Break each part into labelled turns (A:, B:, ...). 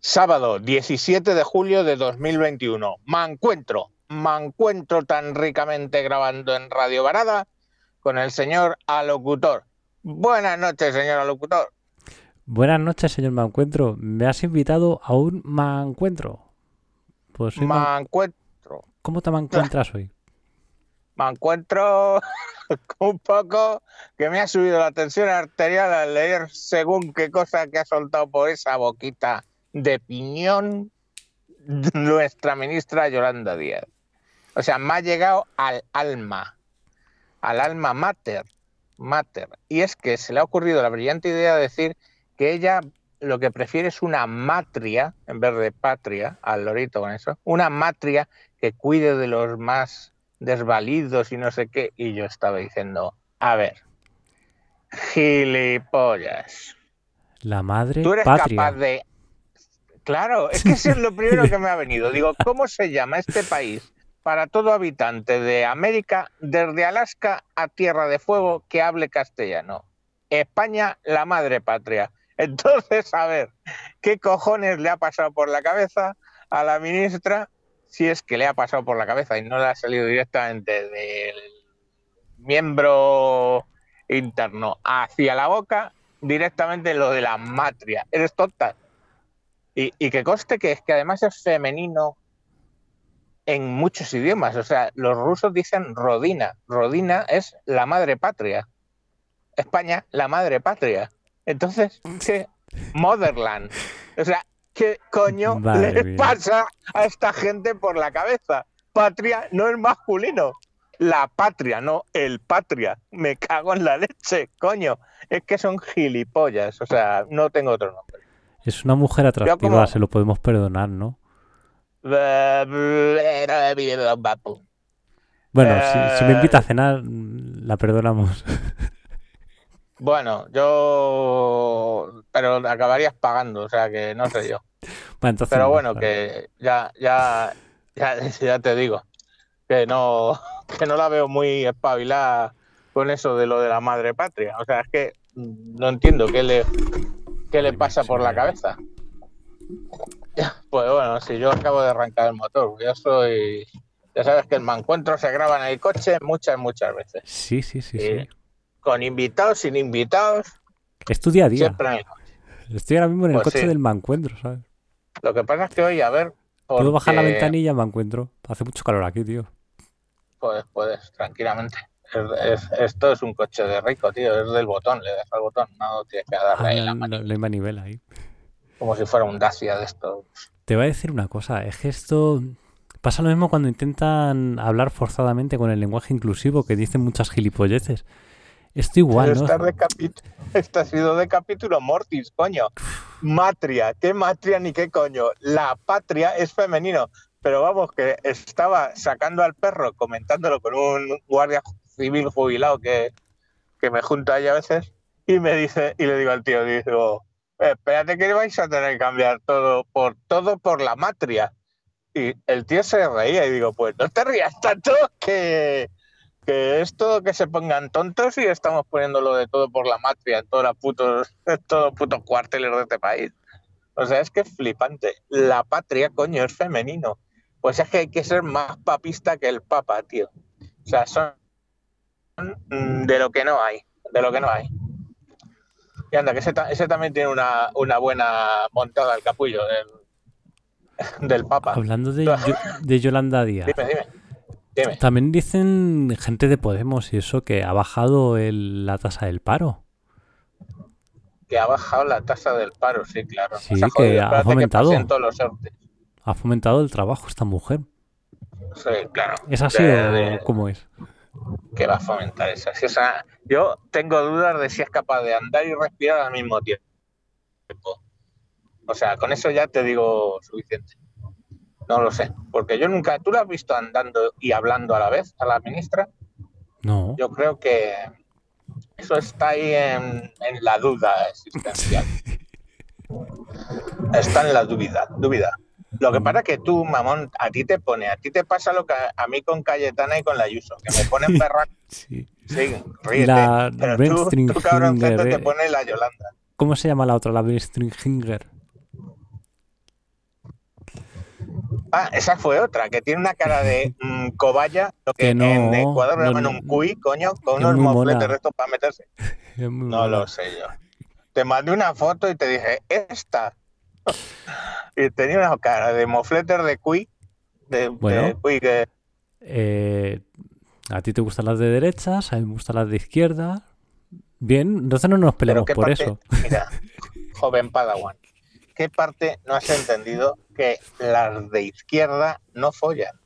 A: Sábado 17 de julio de 2021. Me encuentro, me encuentro tan ricamente grabando en Radio Varada con el señor alocutor. Buenas noches, señor alocutor.
B: Buenas noches, señor Mancuentro. Me has invitado a un Mancuentro. Pues soy Man- ¿Cómo te me encuentras hoy?
A: Me encuentro un poco que me ha subido la tensión arterial al leer según qué cosa que ha soltado por esa boquita de piñón nuestra ministra Yolanda Díaz. O sea, me ha llegado al alma, al alma mater, mater. Y es que se le ha ocurrido la brillante idea de decir que ella lo que prefiere es una matria, en vez de patria, al lorito con eso, una matria que cuide de los más desvalidos y no sé qué. Y yo estaba diciendo, a ver, gilipollas.
B: La madre
A: Tú eres
B: patria.
A: capaz de... Claro, es que eso es lo primero que me ha venido. Digo, ¿cómo se llama este país para todo habitante de América, desde Alaska a Tierra de Fuego, que hable castellano? España, la madre patria. Entonces, a ver, ¿qué cojones le ha pasado por la cabeza a la ministra si es que le ha pasado por la cabeza y no le ha salido directamente del miembro interno hacia la boca directamente lo de la matria. Eres tonta. Y, y que conste que es que además es femenino en muchos idiomas. O sea, los rusos dicen Rodina. Rodina es la madre patria. España, la madre patria. Entonces. Motherland. O sea, ¿qué coño
B: Madre
A: le
B: mía.
A: pasa a esta gente por la cabeza? Patria no es masculino. La patria, no el patria. Me cago en la leche, coño. Es que son gilipollas. O sea, no tengo otro nombre.
B: Es una mujer atractiva,
A: como-
B: se lo podemos perdonar, ¿no? Bueno, si, si me invita a cenar, la perdonamos.
A: Bueno, yo. Pero acabarías pagando, o sea que no sé yo.
B: Bueno, entonces
A: Pero
B: no,
A: bueno, que ya, ya, ya, ya te digo. Que no, que no la veo muy espabilada con eso de lo de la madre patria. O sea, es que no entiendo qué le, qué le pasa por la cabeza. Pues bueno, si yo acabo de arrancar el motor, yo soy. Ya sabes que el mancuentro se graba en el coche muchas, muchas veces.
B: Sí, sí, sí, sí.
A: Con invitados, sin invitados,
B: Es tu día a día.
A: siempre en el coche.
B: Estoy ahora mismo en el
A: Pues
B: coche
A: sí.
B: del Mancuentro, ¿sabes?
A: Lo que pasa es que hoy, a ver.
B: Puedo bajar la
A: porque-
B: ventanilla, Mancuentro. Hace mucho calor aquí, tío.
A: Puedes, puedes, tranquilamente. Es- es- esto es un coche de rico, tío. Es del botón, le das al botón, no tienes que darle
B: Ah,
A: ahí la
B: la, manivela ahí.
A: Como si fuera un Dacia de esto.
B: Te voy a decir una cosa, es que esto pasa lo mismo cuando intentan hablar forzadamente con el lenguaje inclusivo, que dicen muchas gilipolleces. Esto igual,
A: Pero
B: ¿no?
A: esta, ha sido de capítulo mortis, coño. Matria, ¿qué matria ni qué coño? La patria es femenino. Pero vamos, que estaba sacando al perro, comentándolo con un guardia civil jubilado que, que me junta ahí a veces, y me dice, y le digo al tío, digo, espérate que vais a tener que cambiar todo por todo por la matria. Y el tío se reía y digo, pues no te rías tanto que, que es todo que se pongan tontos y estamos poniéndolo de todo por la matria en todos los putos, putos cuarteles de este país. O sea, es que es flipante. La patria, coño, es femenino. Pues es que hay que ser más papista que el papa, tío. O sea, son mm, de lo que no hay, de lo que no hay. Y anda, que ese, ta- ese también tiene una, una buena montada el capullo del, del papa.
B: Hablando de, de Yolanda Díaz,
A: Dime, dime. Dime.
B: también dicen gente de Podemos y eso que ha bajado el- la tasa del paro.
A: Que ha bajado la tasa del paro, sí, claro.
B: Sí, que
A: jodido.
B: ha fomentado.
A: los.
B: Ha fomentado el trabajo esta mujer.
A: Sí, claro.
B: ¿Es así
A: De-
B: o
A: de-
B: cómo es?
A: que va a fomentar. Si esa- yo tengo dudas de si es capaz de andar y respirar al mismo tiempo. O sea, con eso ya te digo suficiente. No lo sé, porque yo nunca, ¿tú la has visto andando y hablando a la vez a la ministra?
B: No.
A: Yo creo que eso está ahí en, en la duda existencial. Está en la duda, duda. Lo que pasa es que tú, mamón, a ti te pone, a ti te pasa lo que a, a mí con Cayetana y con la Ayuso, que me ponen perra,
B: Sí.
A: sí, ríete.
B: La
A: pero tú, te pone la Yolanda.
B: ¿Cómo se llama la otra? La Stringer.
A: Ah, esa fue otra, que tiene una cara de mm, cobaya, lo que,
B: Que no,
A: en Ecuador
B: no,
A: llaman un cuy, coño, con unos mofletes de estos para meterse. No
B: mona.
A: lo sé yo. Te mandé una foto y te dije, esta. y tenía una cara de mofleter de cuy, de, de
B: Bueno.
A: cuy que...
B: Eh, a ti te gustan las de derechas, a mí me gustan las de izquierda. Bien, entonces no nos peleamos por
A: parte,
B: eso.
A: mira, joven Padawan, ¿qué parte no has entendido que las de izquierda no follan?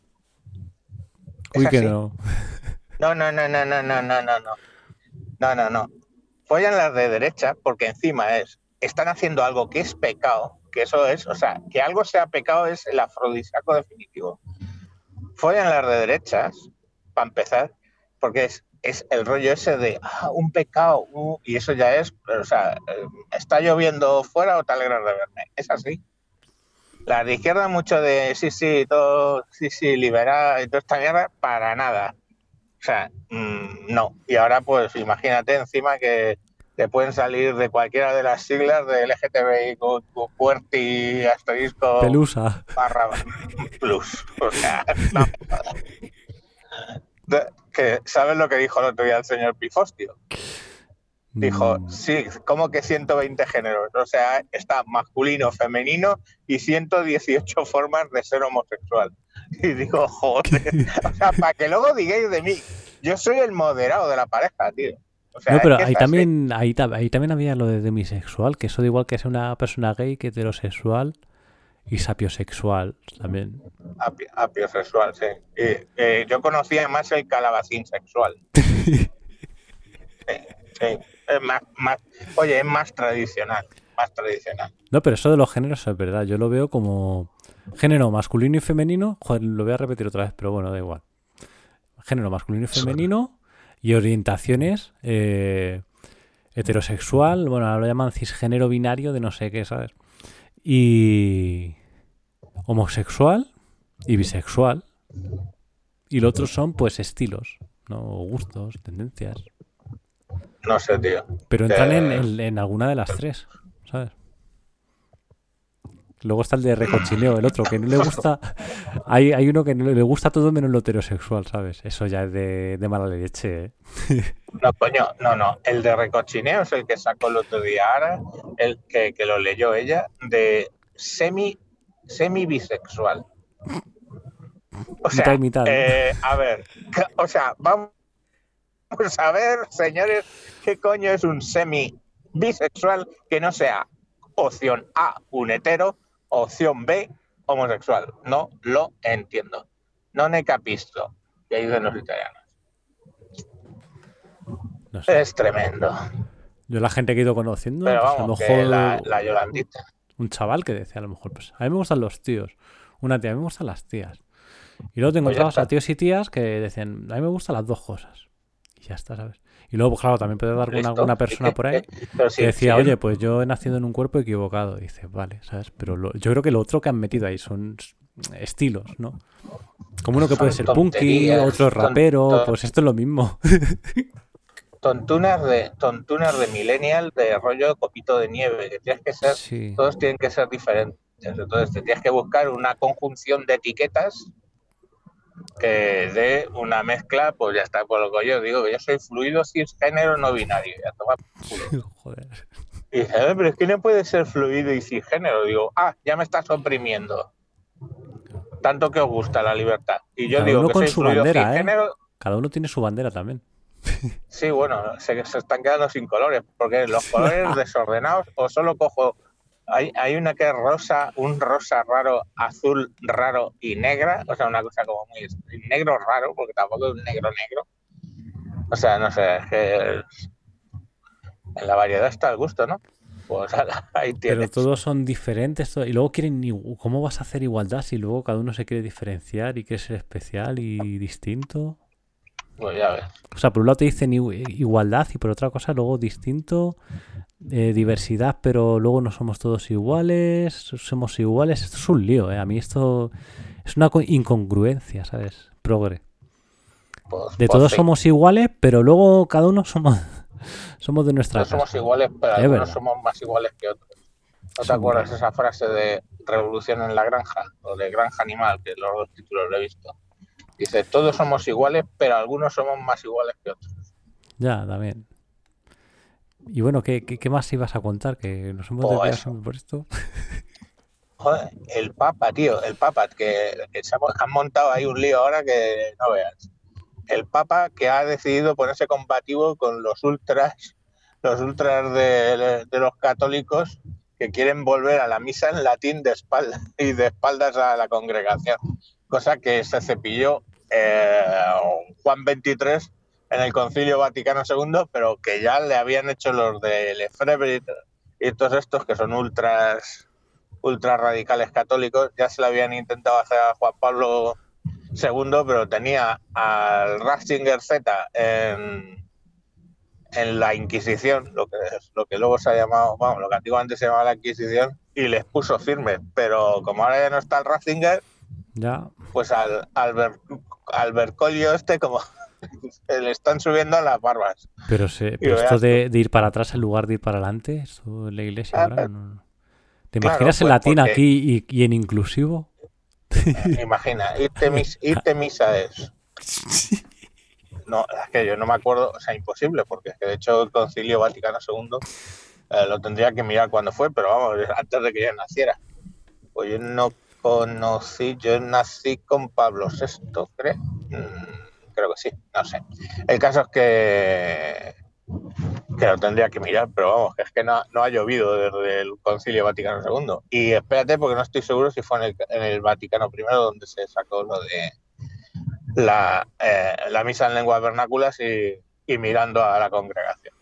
A: Es
B: Uy, que no.
A: No, no, no, no, no, no, no, no, no. No, no, no. Follan las de derecha porque encima es, están haciendo algo que es pecado, que eso es, o sea, que algo sea pecado es el afrodisíaco definitivo. Follan las de derechas, para empezar, porque es, es el rollo ese de ah, un pecado, uh, y eso ya es, o sea, eh, está lloviendo fuera o te alegras de verme. Es así. Las de izquierda mucho de sí, sí, todo, sí, sí, liberar y toda esta mierda, para nada. O sea, mm, no. Y ahora, pues imagínate encima que te pueden salir de cualquiera de las siglas de LGTBI, QWERTY, asterisco,
B: Pelusa.
A: barra plus. O sea, no. Que, ¿Sabes lo que dijo el otro día el señor Pifostio? Dijo,
B: Mm,
A: sí, ¿cómo que 120 géneros? O sea, está masculino, femenino y 118 formas de ser homosexual. Y digo, joder, o sea, para que luego digáis de mí, yo soy el moderado de la pareja, tío. O sea,
B: no, pero ahí también, ahí, ta- ahí también había lo de demisexual, que eso da igual que sea una persona gay que heterosexual y sapiosexual también.
A: Api- Apiosexual, sí. Eh, yo conocía más el calabacín sexual. Sí, sí. Es más, más, oye, es más tradicional, más tradicional.
B: No, pero eso de los géneros es verdad. Yo lo veo como género masculino y femenino. Joder, lo voy a repetir otra vez, pero bueno, da igual. Género masculino y femenino y orientaciones eh, heterosexual. Bueno, ahora lo llaman cisgénero binario de no sé qué, ¿sabes? Y homosexual y bisexual. Y lo otro son, pues, estilos, ¿no? O gustos, tendencias.
A: No sé, tío.
B: Pero entran en,
A: Eh.
B: en- en alguna de las tres, ¿sabes? Luego está el de recochineo, el otro, que no le gusta. Hay, hay uno que no le gusta todo menos lo heterosexual, ¿sabes? Eso ya es de, de mala leche, ¿eh?
A: No, coño, no, no. El de recochineo es el que sacó el otro día Ara, el que, que lo leyó ella, de semi, semi bisexual. O sea,
B: Mitad
A: eh, a ver, o sea, vamos a ver, señores, qué coño es un semi bisexual que no sea opción A, un hetero, opción B, homosexual. No lo entiendo. No ne capisto, que dicen los italianos.
B: No sé.
A: Es tremendo.
B: Yo la gente que he ido conociendo,
A: Pero
B: pues, a lo
A: vamos,
B: mejor
A: la, la Yolandita.
B: un chaval que decía a lo mejor, pues a mí me gustan los tíos. Una tía, a mí me gustan las tías. Y luego te
A: Pues
B: a tíos y tías que decían, a mí me gustan las dos cosas. Ya está, ¿sabes? Y luego, pues claro, también puede dar alguna persona por ahí
A: sí,
B: que decía,
A: sí,
B: oye, pues yo he nacido en un cuerpo equivocado. Y dices, vale, ¿sabes? Pero lo- yo creo que lo otro que han metido ahí son estilos, ¿no? Como uno que puede ser punky, otro
A: ton-
B: rapero,
A: ton-
B: pues esto es lo mismo.
A: tontunas de tontunas de millennial de rollo copito de nieve, que tienes que ser,
B: Sí.
A: todos tienen que ser diferentes. Entonces te tienes que buscar una conjunción de etiquetas que dé una mezcla, pues ya está, por lo que yo digo, que yo soy fluido cisgénero no binario. Ya toma.
B: Joder.
A: Y dice, "Eh, pero es que no puede ser fluido y cisgénero. Digo, ah, ya me estás oprimiendo. Tanto que os gusta la libertad. Y yo
B: Cada
A: digo
B: uno
A: que
B: con
A: soy
B: su
A: fluido
B: bandera, ¿eh? Cada uno tiene su bandera también.
A: Sí, bueno, se, se están quedando sin colores, porque los colores desordenados, o solo cojo. Hay, hay una que es rosa, un rosa raro, azul raro y negra, o sea, una cosa como muy. negro raro, porque tampoco es un negro negro. O sea, no sé, es que. En la variedad está el gusto, ¿no? Pues ahí
B: Pero
A: tienes.
B: todos son diferentes. Y luego quieren. ¿Cómo vas a hacer igualdad si luego cada uno se quiere diferenciar y quiere ser especial y distinto?
A: Pues ya ves.
B: O sea, por un lado te dicen igu- igualdad y por otra cosa luego distinto, eh, diversidad, pero luego no somos todos iguales, somos iguales. Esto es un lío, ¿eh? A mí esto es una co- incongruencia, ¿sabes? Progre.
A: Pues,
B: De
A: pues
B: todos
A: sí.
B: somos iguales, pero luego cada uno somos, somos de nuestra
A: No somos iguales, pero algunos somos más iguales que otros. ¿No te
B: Sí,
A: acuerdas
B: bueno.
A: esa frase de revolución en la granja o de granja animal, que los dos títulos lo he visto? Dice, todos somos iguales, pero algunos somos más iguales que otros.
B: Ya, también. Y bueno, ¿qué, qué, qué más ibas a contar? Que nos hemos
A: Oh,
B: desviado por esto.
A: Joder, el Papa, tío, el Papa, que, que se ha- han montado ahí un lío ahora que no veas. El Papa que ha decidido ponerse combativo con los ultras, los ultras de, de los católicos que quieren volver a la misa en latín de espaldas y de espaldas a la congregación, cosa que se cepilló eh, Juan XXIII en el Concilio Vaticano II, pero que ya le habían hecho los de Lefebvre y todos estos que son ultras ultra radicales católicos, ya se lo habían intentado hacer a Juan Pablo II, pero tenía al Ratzinger Z en, la Inquisición, lo que luego se ha llamado, vamos, lo que antiguamente se llamaba la Inquisición, y les puso firme. Pero como ahora ya no está el Ratzinger,
B: Ya,
A: pues al, al, Ber- al Bercolio este, como le están subiendo las barbas.
B: pero, se, pero esto de, de ir para atrás en lugar de ir para adelante, esto en la iglesia
A: Ah,
B: ahora no- ¿Te
A: Claro,
B: imaginas en
A: pues,
B: latín
A: porque-
B: aquí y, y en inclusivo?
A: Imagina, irte, mis, irte misa es. No, es que yo no me acuerdo, o sea, imposible, porque es que de hecho el Concilio Vaticano II eh, lo tendría que mirar cuando fue, pero vamos, antes de que yo naciera. Pues yo no conocí, yo nací con Pablo VI, creo. Mm, creo que sí, no sé. El caso es que, que lo tendría que mirar, pero vamos, que es que no, ha llovido desde el Concilio Vaticano II. Y espérate, porque no estoy seguro si fue en el, Vaticano I donde se sacó lo de la, eh, misa en lenguas vernáculas y mirando a la congregación.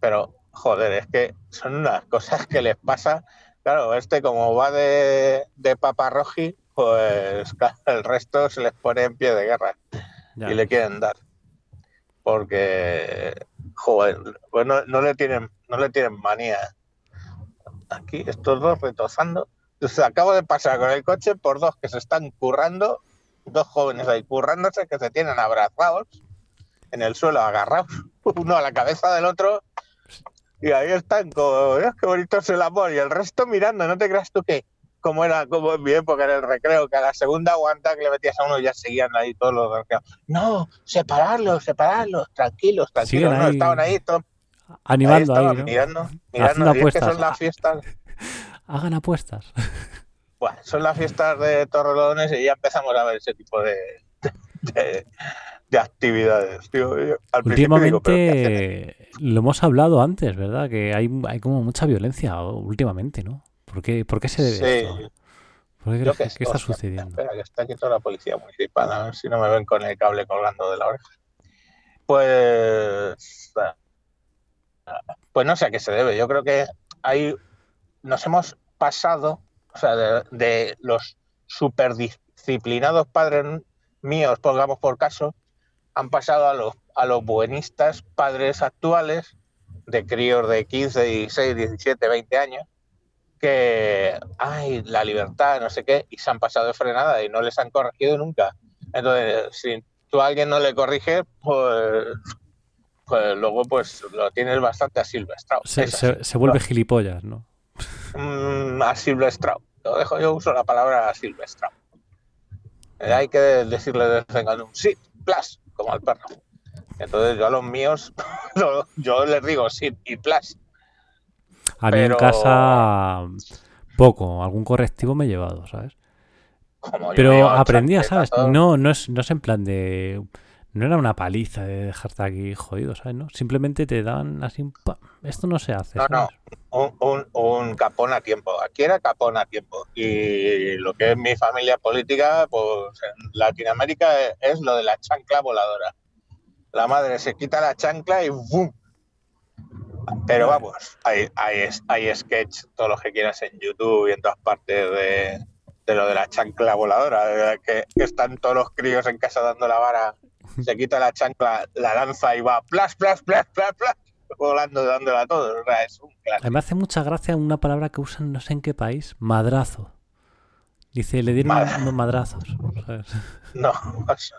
A: Pero, joder, es que son unas cosas que les pasa. Claro, este como va de, de paparroji, pues claro, el resto se les pone en pie de guerra
B: Ya.
A: y le quieren dar. Porque, joder, pues no, no le tienen, no le tienen manía. Aquí, estos dos retozando. Entonces, acabo de pasar con el coche por dos que se están currando, dos jóvenes ahí currándose que se tienen abrazados en el suelo, agarrados, uno a la cabeza del otro. Y ahí están, como, "Dios, qué bonito es el amor. Y el resto mirando, no te creas tú que, como era como en mi época en el recreo, que a la segunda aguanta que le metías a uno ya seguían ahí todos los recreos. No, separarlos, separarlos, tranquilos, tranquilos. No,
B: ahí
A: estaban ahí, todos, ahí
B: Animando ahí,
A: estaban
B: ¿no?
A: mirando, mirando. Y es que son las fiestas,
B: Hagan apuestas.
A: bueno, son las fiestas de Torrelodones y ya empezamos a ver ese tipo de, de, de actividades. tío. Al principio digo, ¿pero qué hacen
B: Últimamente, lo hemos hablado antes, ¿verdad? Que hay, hay como mucha violencia últimamente, ¿no? ¿Por qué, por qué se debe
A: Sí.
B: esto? ¿Por qué que, qué está sucediendo?
A: Espera, que está aquí toda la policía municipal, a ver si no me ven con el cable colgando de la oreja. Pues. Pues no sé a qué se debe. Yo creo que ahí nos hemos pasado, o sea, de, de los superdisciplinados padres míos, pongamos por caso, han pasado a los, a los buenistas padres actuales, de críos de 15, 16, 17, 20 años, que, ay, la libertad, no sé qué, y se han pasado de frenada y no les han corregido nunca. Entonces, si tú a alguien no le corriges, pues, pues luego pues lo tienes bastante asilvestrado.
B: Se, se- se vuelve gilipollas, ¿no?
A: Mm, asilvestrado. Lo dejo, yo uso la palabra asilvestrado. Eh, hay que decirle de vez en cuando un sí, plus, como al perro. Entonces yo a los míos, yo les digo sí y plus.
B: A mí en
A: Pero-
B: casa poco, algún correctivo me he llevado, ¿sabes?
A: Como
B: Pero aprendía, ¿sabes? No, no es, no es en plan de... No era una paliza de dejarte aquí jodido, ¿sabes? ¿no? Simplemente te dan así un... Esto no se hace,
A: No, no. un, un, un capón a tiempo. Aquí era capón a tiempo. Y lo que es mi familia política, pues en Latinoamérica es, es lo de la chancla voladora. La madre se quita la chancla y ¡bum! Pero vamos, hay, hay, hay sketch, todos los que quieras en YouTube y en todas partes de, de lo de la chancla voladora, que están todos los críos en casa dando la vara, se quita la chancla, la lanza y va plas, plas, plas, plas, plas, volando, dándola a todos. O sea, es un clásico.
B: me hace mucha gracia una palabra que usan no sé en qué país, madrazo. Dice, le dieron unos madrazos. ¿sabes?
A: No, sé.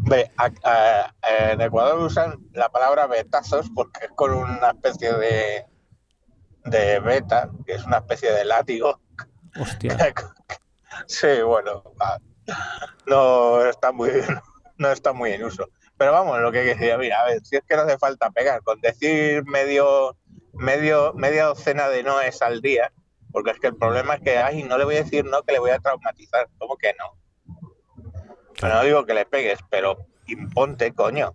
A: Ve, a- a- en Ecuador usan la palabra betazos porque es con una especie de, de beta, que es una especie de látigo.
B: Hostia.
A: Sí, bueno, no está muy no está muy en uso. Pero vamos, lo que decía, mira, a ver, si es que no hace falta pegar, con decir medio, medio, media docena de noes al día, porque es que el problema es que, ay, no le voy a decir no, que le voy a traumatizar. ¿Cómo que no? Pero no digo que le pegues, pero imponte, coño.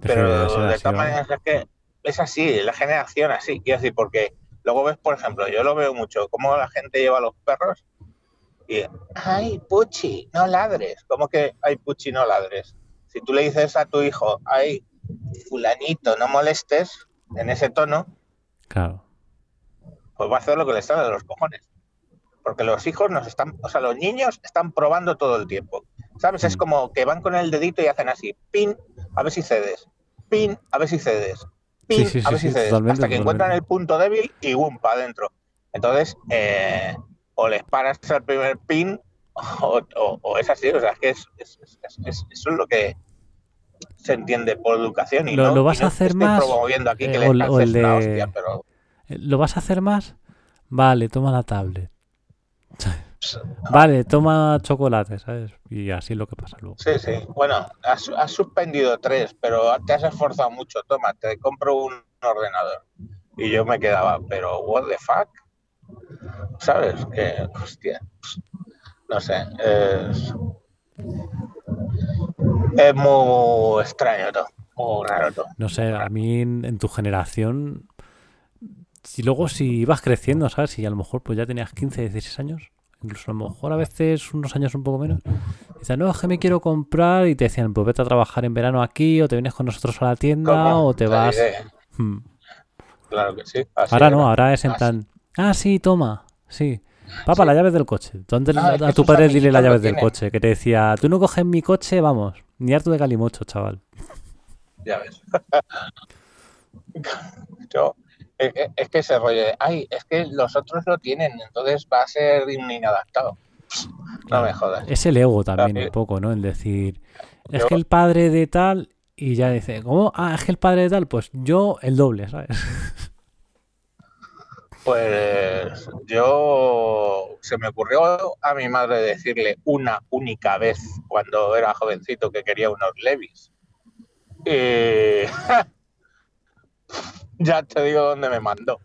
A: Pero de todas maneras es que es así, la generación así, quiero decir, porque luego ves, por ejemplo, yo lo veo mucho, cómo la gente lleva a los perros y, ay, Puchi, no ladres, ¿cómo que, ay, Puchi, no ladres? Si tú le dices a tu hijo, ay, fulanito, no molestes, en ese tono,
B: Claro.
A: pues va a hacer lo que le sale de los cojones. Porque los hijos nos están, o sea, los niños están probando todo el tiempo. ¿Sabes? Es
B: Mm.
A: como que van con el dedito y hacen así, pin, a ver si cedes, pin, a ver si cedes, pin,
B: Sí, sí,
A: a ver
B: sí,
A: si
B: sí,
A: cedes, hasta que encuentran el punto débil y boom, para adentro. Entonces, eh, o les paras al primer pin o, o- o es así, o sea, es que es, es- es- es- es- eso es lo que se entiende por educación y
B: ¿Lo-
A: no,
B: lo vas
A: y no
B: a hacer más,
A: promoviendo aquí que
B: eh,
A: les
B: o el- de-
A: una hostia, pero
B: Eh, ¿Lo vas a hacer más? Vale, toma la tablet. Vale, toma chocolate, ¿sabes? Y así es lo que pasa luego.
A: Sí, sí. Bueno, has, has suspendido tres, pero te has esforzado mucho. Toma, te compro un ordenador. Y yo me quedaba, pero what the fuck? ¿Sabes? Que, hostia. No sé. Es, es muy extraño todo. Muy raro todo.
B: No sé, a mí en, en tu generación, si luego si ibas creciendo, ¿sabes? Y a lo mejor pues ya tenías 15, 16 años, incluso a lo mejor a veces unos años un poco menos. Dices, no, es que me quiero comprar y te decían, pues vete a trabajar en verano aquí o te vienes con nosotros a la tienda
A: ¿Cómo?
B: o te
A: La
B: vas... Hmm.
A: Claro que sí. así
B: Ahora
A: era.
B: no, ahora es en
A: Así.
B: plan, ah, sí, toma, sí. Papá,
A: Sí.
B: las llaves del coche. Tú antes
A: Ah,
B: a- tu padre dile las llaves del coche, que te decía, tú no coges mi coche, vamos, ni harto de calimocho, chaval.
A: Ya ves. Yo, es, que- es que ese rollo de, ay, es que los otros lo tienen, entonces va a ser inadaptado. No me jodas.
B: Es el ego también un poco, ¿no? El decir, es
A: Yo-
B: que el padre de tal, y ya dice, ¿cómo? Ah, es que el padre de tal, pues yo el doble, ¿sabes?
A: Pues yo se me ocurrió a mi madre decirle una única vez cuando era jovencito que quería unos Levis. Y ya te digo dónde me mandó.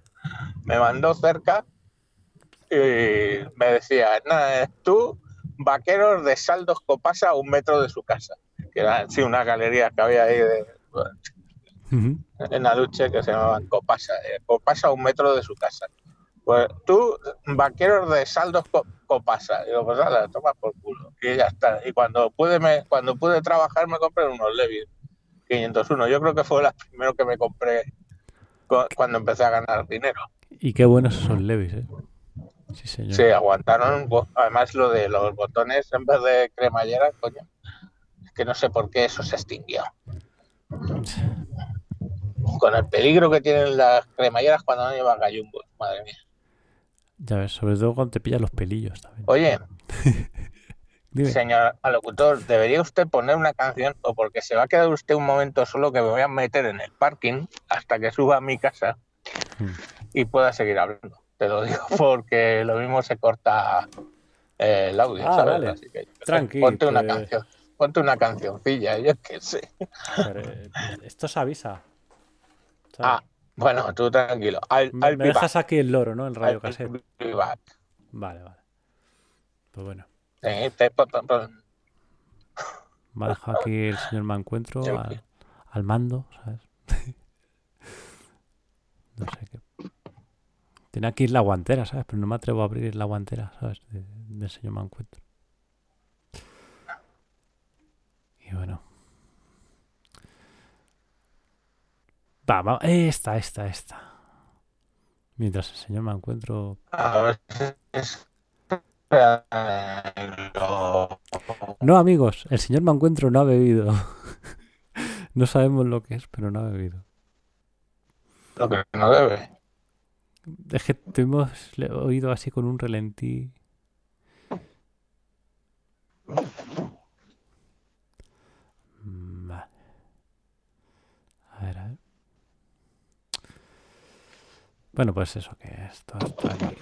A: Me mandó cerca y me decía, nada, tú, vaqueros de saldos copasa a un metro de su casa. Que era sí, una galería que había ahí de,
B: Ujú.
A: en Aluche que se llamaban Copasa, eh, Copasa a un metro de su casa. Pues tú, vaqueros de saldos co- Copasa, digo, pues nada, toma por culo, y ya está. Y cuando pude, me, cuando pude trabajar me compré unos Levi's 501. Yo creo que fue la primero que me compré cu- cuando empecé a ganar dinero.
B: y qué buenos esos Levis, ¿eh? Sí, señor.
A: Sí, aguantaron. Además, lo de los botones en vez de cremallera, coño. Es que no sé por qué eso se extinguió. Con el peligro que tienen las cremalleras cuando no llevan gallumbos, madre mía.
B: Ya ves, sobre todo cuando te pillan los pelillos también.
A: Oye,
B: Dime.
A: señor alocutor, ¿debería usted poner una canción o porque se va a quedar usted un momento solo que me voy a meter en el parking hasta que suba a mi casa
B: Mm.
A: y pueda seguir hablando? Te lo digo porque lo mismo se corta eh, el audio,
B: Ah,
A: ¿sabes?
B: vale.
A: Así que
B: Tranqui,
A: ponte una canción, ponte una cancioncilla, yo qué sé.
B: Pero, eh, esto se avisa. ¿Sabes?
A: Ah, bueno, tú tranquilo. I'll,
B: me
A: I'll
B: me dejas
A: back.
B: aquí el loro, ¿no? El radio cassette. Vale, vale. Pues bueno,
A: Eh, te- po- po- po-
B: me ha dejado aquí el señor Mancuentro
A: Yo-
B: al, al mando, ¿sabes? no sé qué. Tiene aquí la guantera, ¿sabes? Pero no me atrevo a abrir la guantera, ¿sabes? De- del señor Mancuentro. Y bueno. Va, va, esta, esta, esta. Mientras el señor Mancuentro
A: A ver si es- lo-
B: No, amigos, el señor Mancuentro no ha bebido. no sabemos lo que es, pero no ha bebido.
A: lo que no debe.
B: Es que te hemos oído así con un relentí. Bueno, pues eso, que esto está aquí.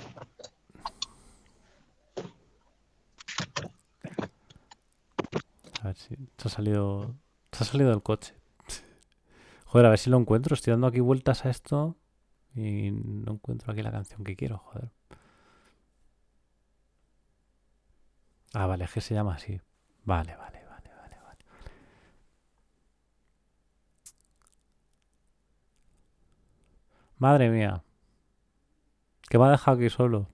B: A ver si se ha salido. Se ha salido del coche. Joder, a ver si lo encuentro. Estoy dando aquí vueltas a esto y no encuentro aquí la canción que quiero, joder. Ah, vale, es que se llama así. Vale, vale, vale, vale, vale. Madre mía. Que me ha dejado aquí solo.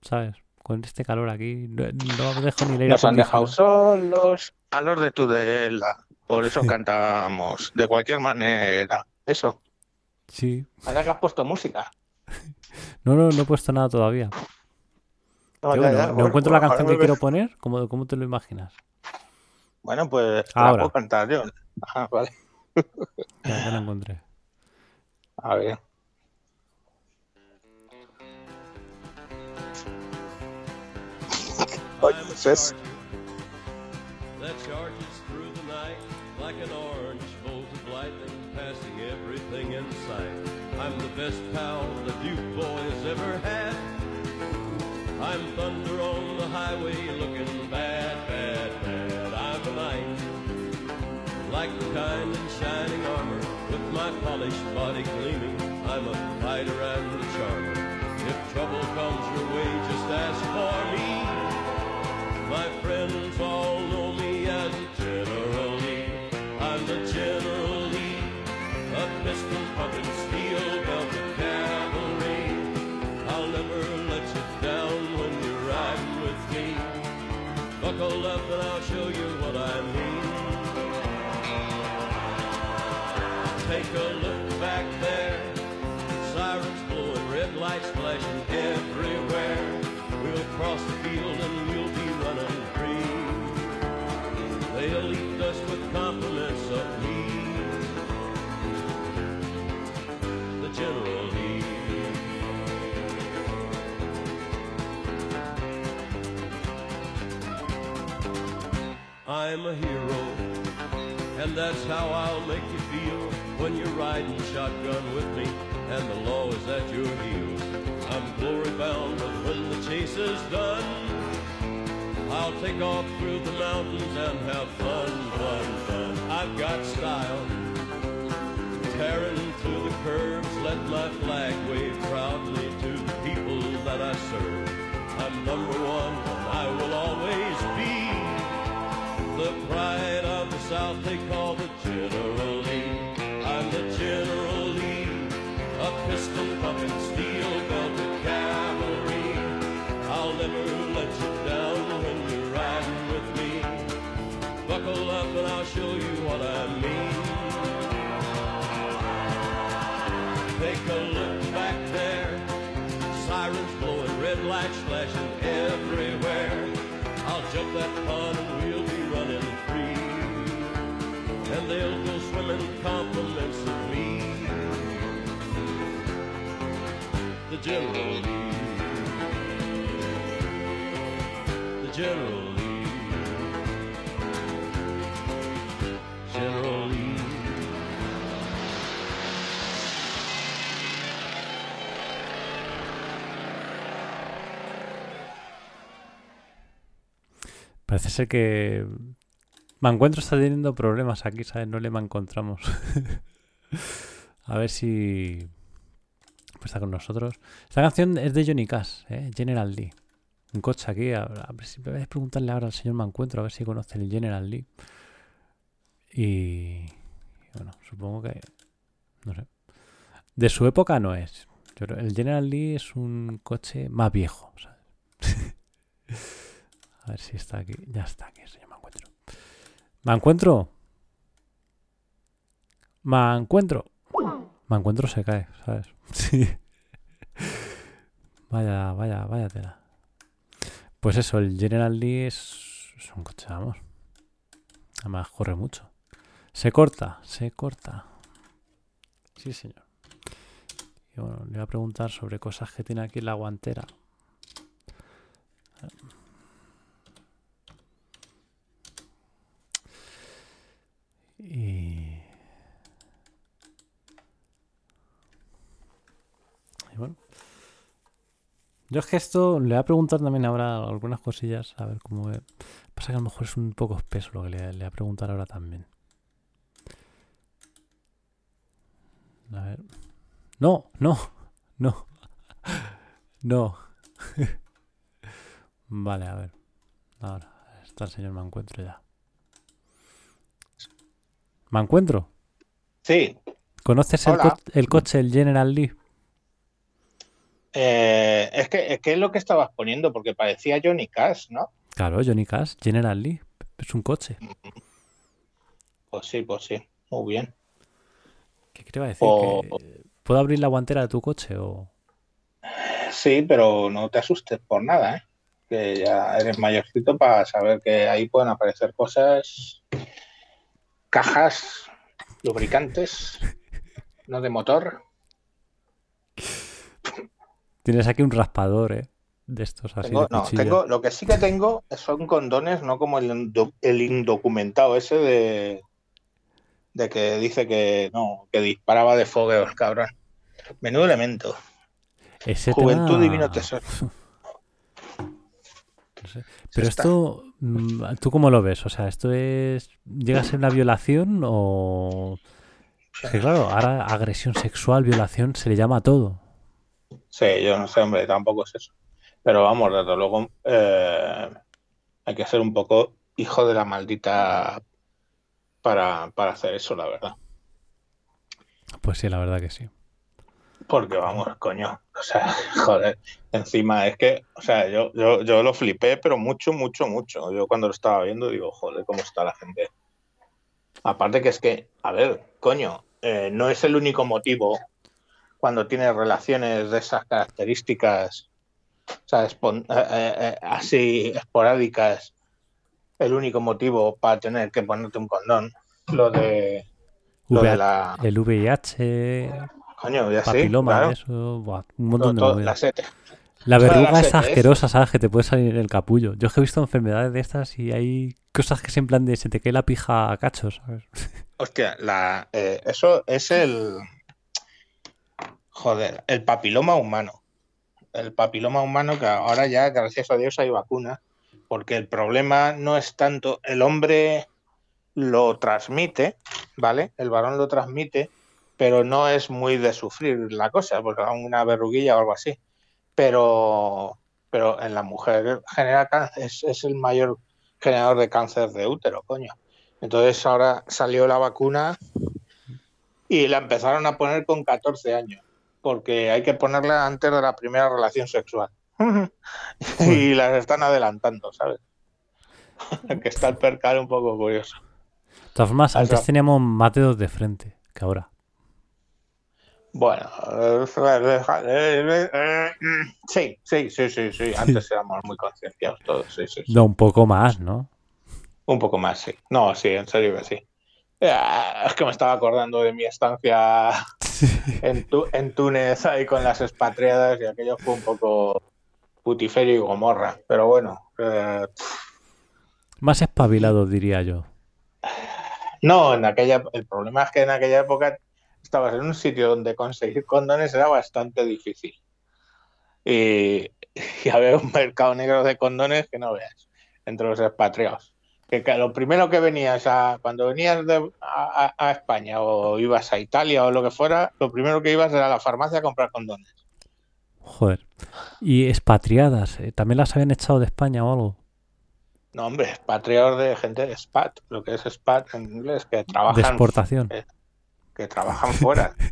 B: ¿Sabes? Con este calor aquí. No, no dejo ni leer.
A: Nos han dejado solos a los de Tudela. Por eso cantamos. De cualquier manera. Eso.
B: Sí.
A: Ahora que has puesto música.
B: No, no, no he puesto nada todavía.
A: No,
B: Qué
A: ya,
B: bueno,
A: ya,
B: no
A: bueno,
B: encuentro la canción que quiero poner. ¿Cómo, cómo te lo imaginas?
A: Bueno, pues la
B: Ahora.
A: puedo cantar yo. Ah, vale.
B: Ya, ya la encontré.
A: A ver. Es-
C: that charges through the night like an orange bolt of lightning, passing everything in sight. I'm the best pal the Duke boy has ever had. I'm thunder on the highway, looking bad, bad, bad. I'm a knight, like the kind in shining armor, with my polished body gleaming. I'm a fighter and a charmer. If trouble comes and that's how I'll make you feel when you're riding shotgun with me and the law is at your heels. I'm glory bound, but when the chase is done, I'll take off through the mountains and have fun, fun, fun. I've got style, tearing through the curves, let my flag wave proudly to the people that I serve.
B: Que me encuentro está teniendo problemas aquí, ¿sabes? No le me encontramos. A ver si pues está con nosotros. Esta canción es de Johnny Cash, ¿eh? General Lee. Un coche aquí. A, ver si preguntarle ahora al señor Mancuentro a ver si conoce el General Lee. Y, bueno, supongo que no sé. De su época no es. Creo- el General Lee es un coche más viejo, ¿sabes? A ver si está aquí. Ya está aquí, señor Me encuentro. ¿Me encuentro? ¿Me encuentro? Me encuentro se cae, ¿sabes? Sí. Vaya, vaya, vaya tela. Pues eso, el General Lee es, es un coche, vamos. Además corre mucho. Se corta, se corta. Sí, señor. Y bueno, le voy a preguntar sobre cosas que tiene aquí la guantera. Y... y bueno, Yo es que esto le voy a preguntar también ahora algunas cosillas, a ver cómo ve. Pasa que a lo mejor es un poco espeso lo que le, le voy a preguntar ahora también. A ver. No, no, no. No. vale, a ver. Ahora, está el señor Me encuentro ya. ¿Me encuentro?
A: Sí,
B: ¿Conoces el,
A: Hola.
B: co- el coche, el General Lee?
A: eh, es, que, es que es lo que estabas poniendo, porque parecía Johnny Cash, ¿no?
B: Claro, Johnny Cash, General Lee. Es un coche.
A: Pues sí, pues sí, muy bien.
B: ¿Qué te iba a decir?
A: O-
B: ¿Que ¿Puedo abrir la guantera de tu coche o...?
A: Sí, pero no te asustes por nada, ¿eh? Que ya eres mayorcito para saber que ahí pueden aparecer cosas, cajas, lubricantes, no de motor.
B: Tienes aquí un raspador, ¿eh? De estos así
A: Tengo-
B: de
A: no, tengo, lo que sí que tengo son condones, no como el, el indocumentado ese de, de que dice que no, que disparaba de fogueos, cabrón. Menudo elemento.
B: Ese
A: Juventud
B: tema-
A: divino tesoro.
B: No sé. Pero esto, ¿tú cómo lo ves? O sea, ¿esto es... llega a ser una violación o...? Es que claro, ahora agresión sexual, violación, se le llama a todo.
A: Sí, yo no sé, hombre, tampoco es eso. Pero vamos, desde luego, eh, hay que ser un poco hijo de la maldita para, para hacer eso, la verdad.
B: Pues sí, la verdad que sí.
A: Porque vamos, coño, o sea, joder, encima es que, o sea, yo, yo, yo lo flipé, pero mucho, mucho, mucho. Yo cuando lo estaba viendo digo, joder, cómo está la gente. Aparte que es que, a ver, coño, eh, no es el único motivo cuando tienes relaciones de esas características, o sea, espon- eh, eh, así esporádicas, el único motivo para tener que ponerte un condón. Lo de, lo de la...
B: El VIH,
A: Coño, ya
B: papiloma,
A: claro.
B: eso, buah, un
A: Todo-
B: montón de
A: todo- la
B: verruga es asquerosa, ¿sabes? Que te puede salir en el capullo. Yo es que he visto enfermedades de estas y hay cosas que es en plan de se te cae la pija a cachos, ¿sabes?
A: Hostia, la, eh, eso es el. Joder, el papiloma humano. El papiloma humano que ahora ya, gracias a Dios, hay vacuna. Porque el problema no es tanto. El hombre lo transmite, ¿vale? El varón lo transmite, pero no es muy de sufrir la cosa, porque una verruguilla o algo así. Pero, pero en la mujer genera cáncer, es, es el mayor generador de cáncer de útero, coño. Entonces ahora salió la vacuna y la empezaron a poner con 14 años, porque hay que ponerla antes de la primera relación sexual. y las están adelantando, ¿sabes? que está el percal un poco curioso.
B: De todas formas, antes teníamos más dedos de frente que ahora.
A: Bueno, eh, eh, eh, sí, sí, sí, sí, sí. Antes éramos muy concienciados todos, sí, sí, sí.
B: No, un poco más, ¿no?
A: Un poco más, sí. No, sí, en serio que sí. Eh, Es que me estaba acordando de mi estancia en, Tu- en Túnez ahí con las expatriadas y aquello fue un poco putiferio y gomorra. Pero bueno, eh,
B: Más espabilado, diría yo.
A: no, en aquella, el problema es que en aquella época estabas en un sitio donde conseguir condones era bastante difícil. Y, y había un mercado negro de condones que no veas entre los expatriados. Que, que lo primero que venías a, cuando venías de- a, España o ibas a Italia o lo que fuera, lo primero que ibas era a la farmacia a comprar condones.
B: Joder. Y expatriadas, ¿eh? ¿también las habían echado de España o algo?
A: No, hombre, expatriados de gente de SPAT, lo que es SPAT en inglés, que
B: De
A: trabajan,
B: exportación.
A: Que trabajan fuera.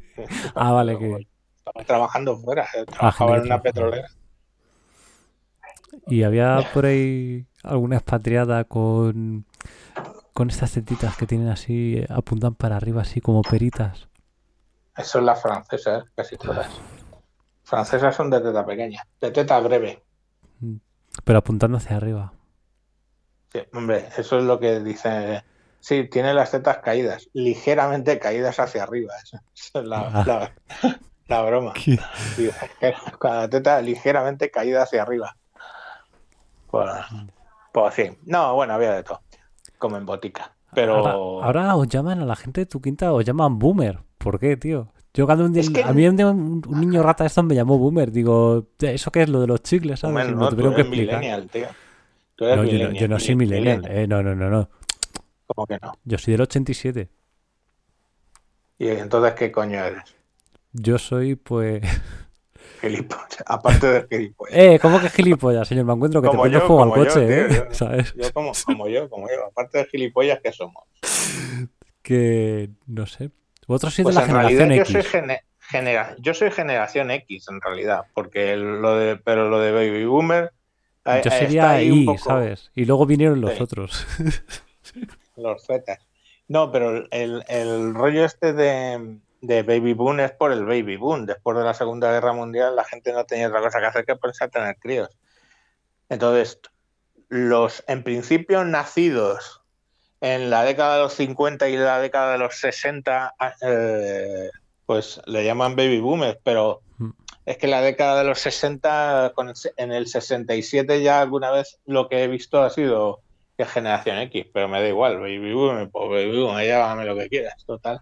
B: Ah, vale, que...
A: Estaba trabajando fuera, eh, trabajaba en
B: gente que
A: una petrolera.
B: Y había por ahí alguna expatriada con, con estas tetitas que tienen así, eh, apuntan para arriba así como peritas.
A: Eso es las francesas, casi todas. Francesas son de teta pequeña, de teta breve.
B: Pero apuntando hacia arriba.
A: Sí, hombre, eso es lo que dice. Sí, tiene las tetas caídas, ligeramente caídas hacia arriba. Esa es la,
B: Ah.
A: la- la broma. Dice, Con la teta ligeramente caída hacia arriba. Pues, pues sí. No, bueno, había de todo. Como en botica. Pero.
B: Ahora, ahora os llaman a la gente de tu quinta, os llaman boomer. ¿Por qué, tío? Yo cuando un día-
A: Es que-
B: a mí un, un- niño rata de estos me llamó boomer. Digo, ¿eso qué es lo de los chicles? ¿sabes? Me
A: no,
B: lo
A: tú
B: tuvieron que
A: eres
B: explicar.
A: millennial, tío. Tú eres
B: No, yo, no,
A: millennial,
B: yo no soy millennial. Eh, no, no, no, no.
A: ¿Cómo que no?
B: Yo soy del 87.
A: ¿Y entonces qué coño eres?
B: Yo soy, pues.
A: Gilipollas. Aparte de gilipollas.
B: Eh, ¿cómo que gilipollas, señor? Me encuentro que te
A: Como
B: prende
A: yo,
B: fuego al
A: yo,
B: coche,
A: tío,
B: ¿eh?
A: yo.
B: ¿Sabes?
A: Yo como, como yo, como yo. Aparte de gilipollas que somos.
B: Que. No sé. Vosotros sois
A: Pues
B: de la
A: en realidad
B: generación
A: yo
B: X.
A: soy, gene- genera- yo soy generación X en realidad, porque lo de, pero lo de baby boomer
B: Yo sería
A: ahí poco-
B: ¿sabes? Y luego vinieron los
A: Sí.
B: otros.
A: los Z. No, pero el, el rollo este de, de baby boom es por el baby boom. Después de la Segunda Guerra Mundial la gente no tenía otra cosa que hacer que pensar tener críos. Entonces, los en principio nacidos en la década de los 50 y la década de los 60, eh, pues le llaman baby boomers, pero
B: Mm.
A: es que la década de los 60, con el se- en el 67 ya alguna vez lo que he visto ha sido que es generación X, pero me da igual, baby pues baby llámame lo que quieras, total.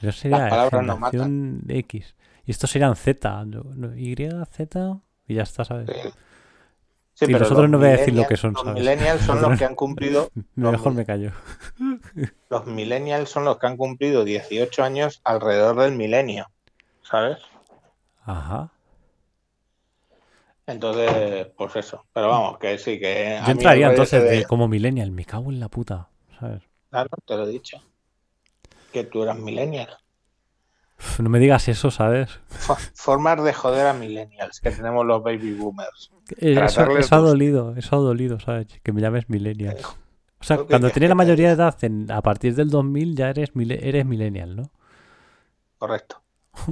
B: Yo sería
A: Las palabras no
B: generación X. Y estos serían Z. Y, Z. Y ya está, ¿sabes?
A: Sí. Pero
B: los otros
A: los
B: no voy a decir lo que son,
A: Los
B: ¿sabes?
A: millennials son los que han cumplido,
B: Mejor me callo.
A: los millennials son los que han cumplido 18 años alrededor del milenio, ¿sabes?
B: Ajá.
A: Entonces, pues eso. Pero vamos, que sí, que.
B: Yo entraría entonces de,
A: de-
B: como millennial. Me cago en la puta. ¿Sabes?
A: Claro, te lo he dicho. Que tú eras millennial.
B: Uf, No me digas eso, ¿sabes?
A: Fo- Formas de joder a millennials que tenemos los baby boomers.
B: Eh, Eso, ha dolido. Eso ha dolido, ¿sabes? Que me llames millennial. O sea, cuando tienes la mayoría de edad, en- a partir del 2000 ya eres, eres millennial, ¿no?
A: Correcto.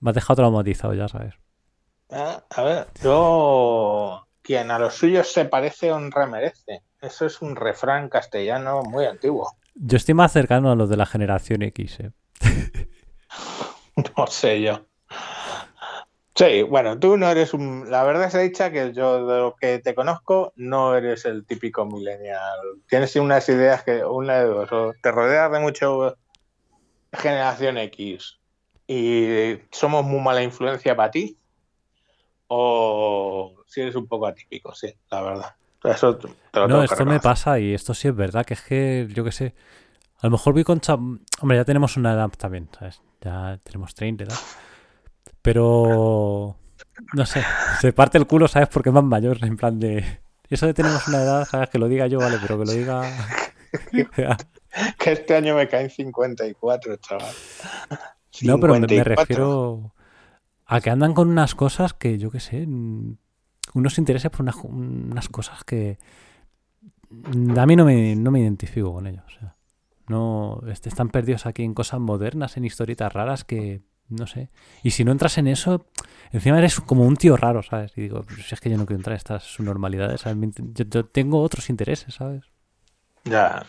B: Me has dejado traumatizado, ya sabes.
A: Ah, A ver, yo. Quien a los suyos se parece, honra merece. Eso es un refrán castellano muy antiguo.
B: Yo estoy más cercano a los de la generación X, ¿eh?
A: No sé yo. Sí, bueno, tú no eres un. La verdad es dicha que yo de lo que te conozco no eres el típico millennial. Tienes unas ideas que una de dos. O te rodeas de mucho generación X y somos muy mala influencia para ti. O si eres un poco atípico, sí, la verdad. Eso te lo
B: No, esto me pasa y esto sí es verdad, que es que, yo qué sé, a lo mejor vi con... Hombre, ya tenemos una edad también, ¿sabes? Ya tenemos 30 edad. Pero... No sé, se parte el culo, ¿sabes? Porque es más mayor, en plan de... Eso de tenemos una edad, ¿sabes? Que lo diga yo, vale, pero que lo diga...
A: Que este año me caen 54, chaval.
B: No, pero me, me
A: 54.
B: refiero a que andan con unas cosas que, yo qué sé, mm, unos intereses por unas, cosas que mm, a mí no me, no me identifico con ellos. no est- están perdidos aquí en cosas modernas, en historietas raras que, no sé. Y si no entras en eso, encima eres como un tío raro, ¿sabes? Y digo, pues si es que yo no quiero entrar en estas subnormalidades, yo tengo otros intereses, ¿sabes?
A: Ya.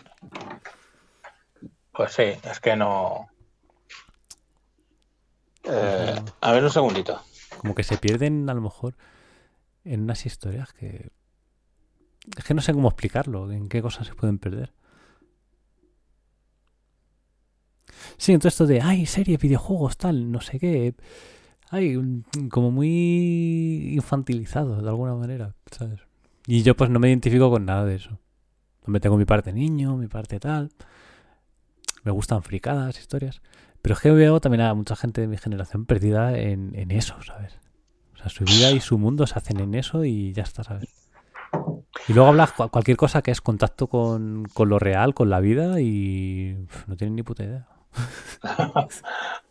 A: Pues sí, es que no. Eh, a ver un segundito.
B: Como que se pierden a lo mejor en unas historias que... Es que no sé cómo explicarlo, en qué cosas se pueden perder. Sí, entonces esto de, ay, serie, videojuegos, tal, no sé qué. Ay, como muy infantilizado de alguna manera, ¿sabes? Y yo pues no me identifico con nada de eso. Me tengo mi parte niño, mi parte tal. Me gustan fricadas, historias. Pero es que veo también a mucha gente de mi generación perdida en, en eso, ¿sabes? O sea, su vida y su mundo se hacen en eso y ya está, ¿sabes? Y luego hablas cu- cualquier cosa que es contacto con, con lo real, con la vida y no tienen ni puta idea.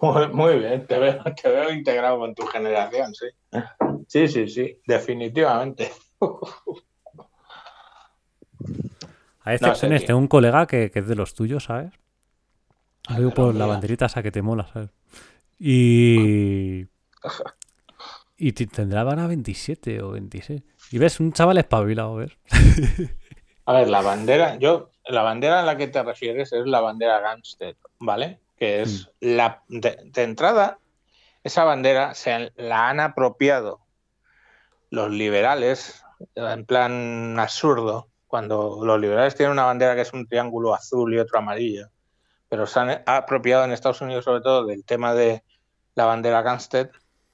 A: Muy, muy bien, te veo, te veo integrado con tu generación, sí. Sí, sí, sí, definitivamente.
B: Hay excepciones.
A: tío.
B: Tengo un colega que, que es de los tuyos, ¿sabes?
A: Pero
B: por la
A: mira.
B: banderita esa que te mola, ¿sabes? Y... Y tendrá ahora 27 o 26. Y ves, un chaval espabilado, ¿ves?
A: A ver, la bandera, yo, la bandera a la que te refieres es la bandera Gunstead, ¿vale? Que es la de, de entrada, esa bandera se la han apropiado los liberales, en plan absurdo, cuando los liberales tienen una bandera que es un triángulo azul y otro amarillo, pero se han apropiado en Estados Unidos sobre todo del tema de la bandera Gunstead.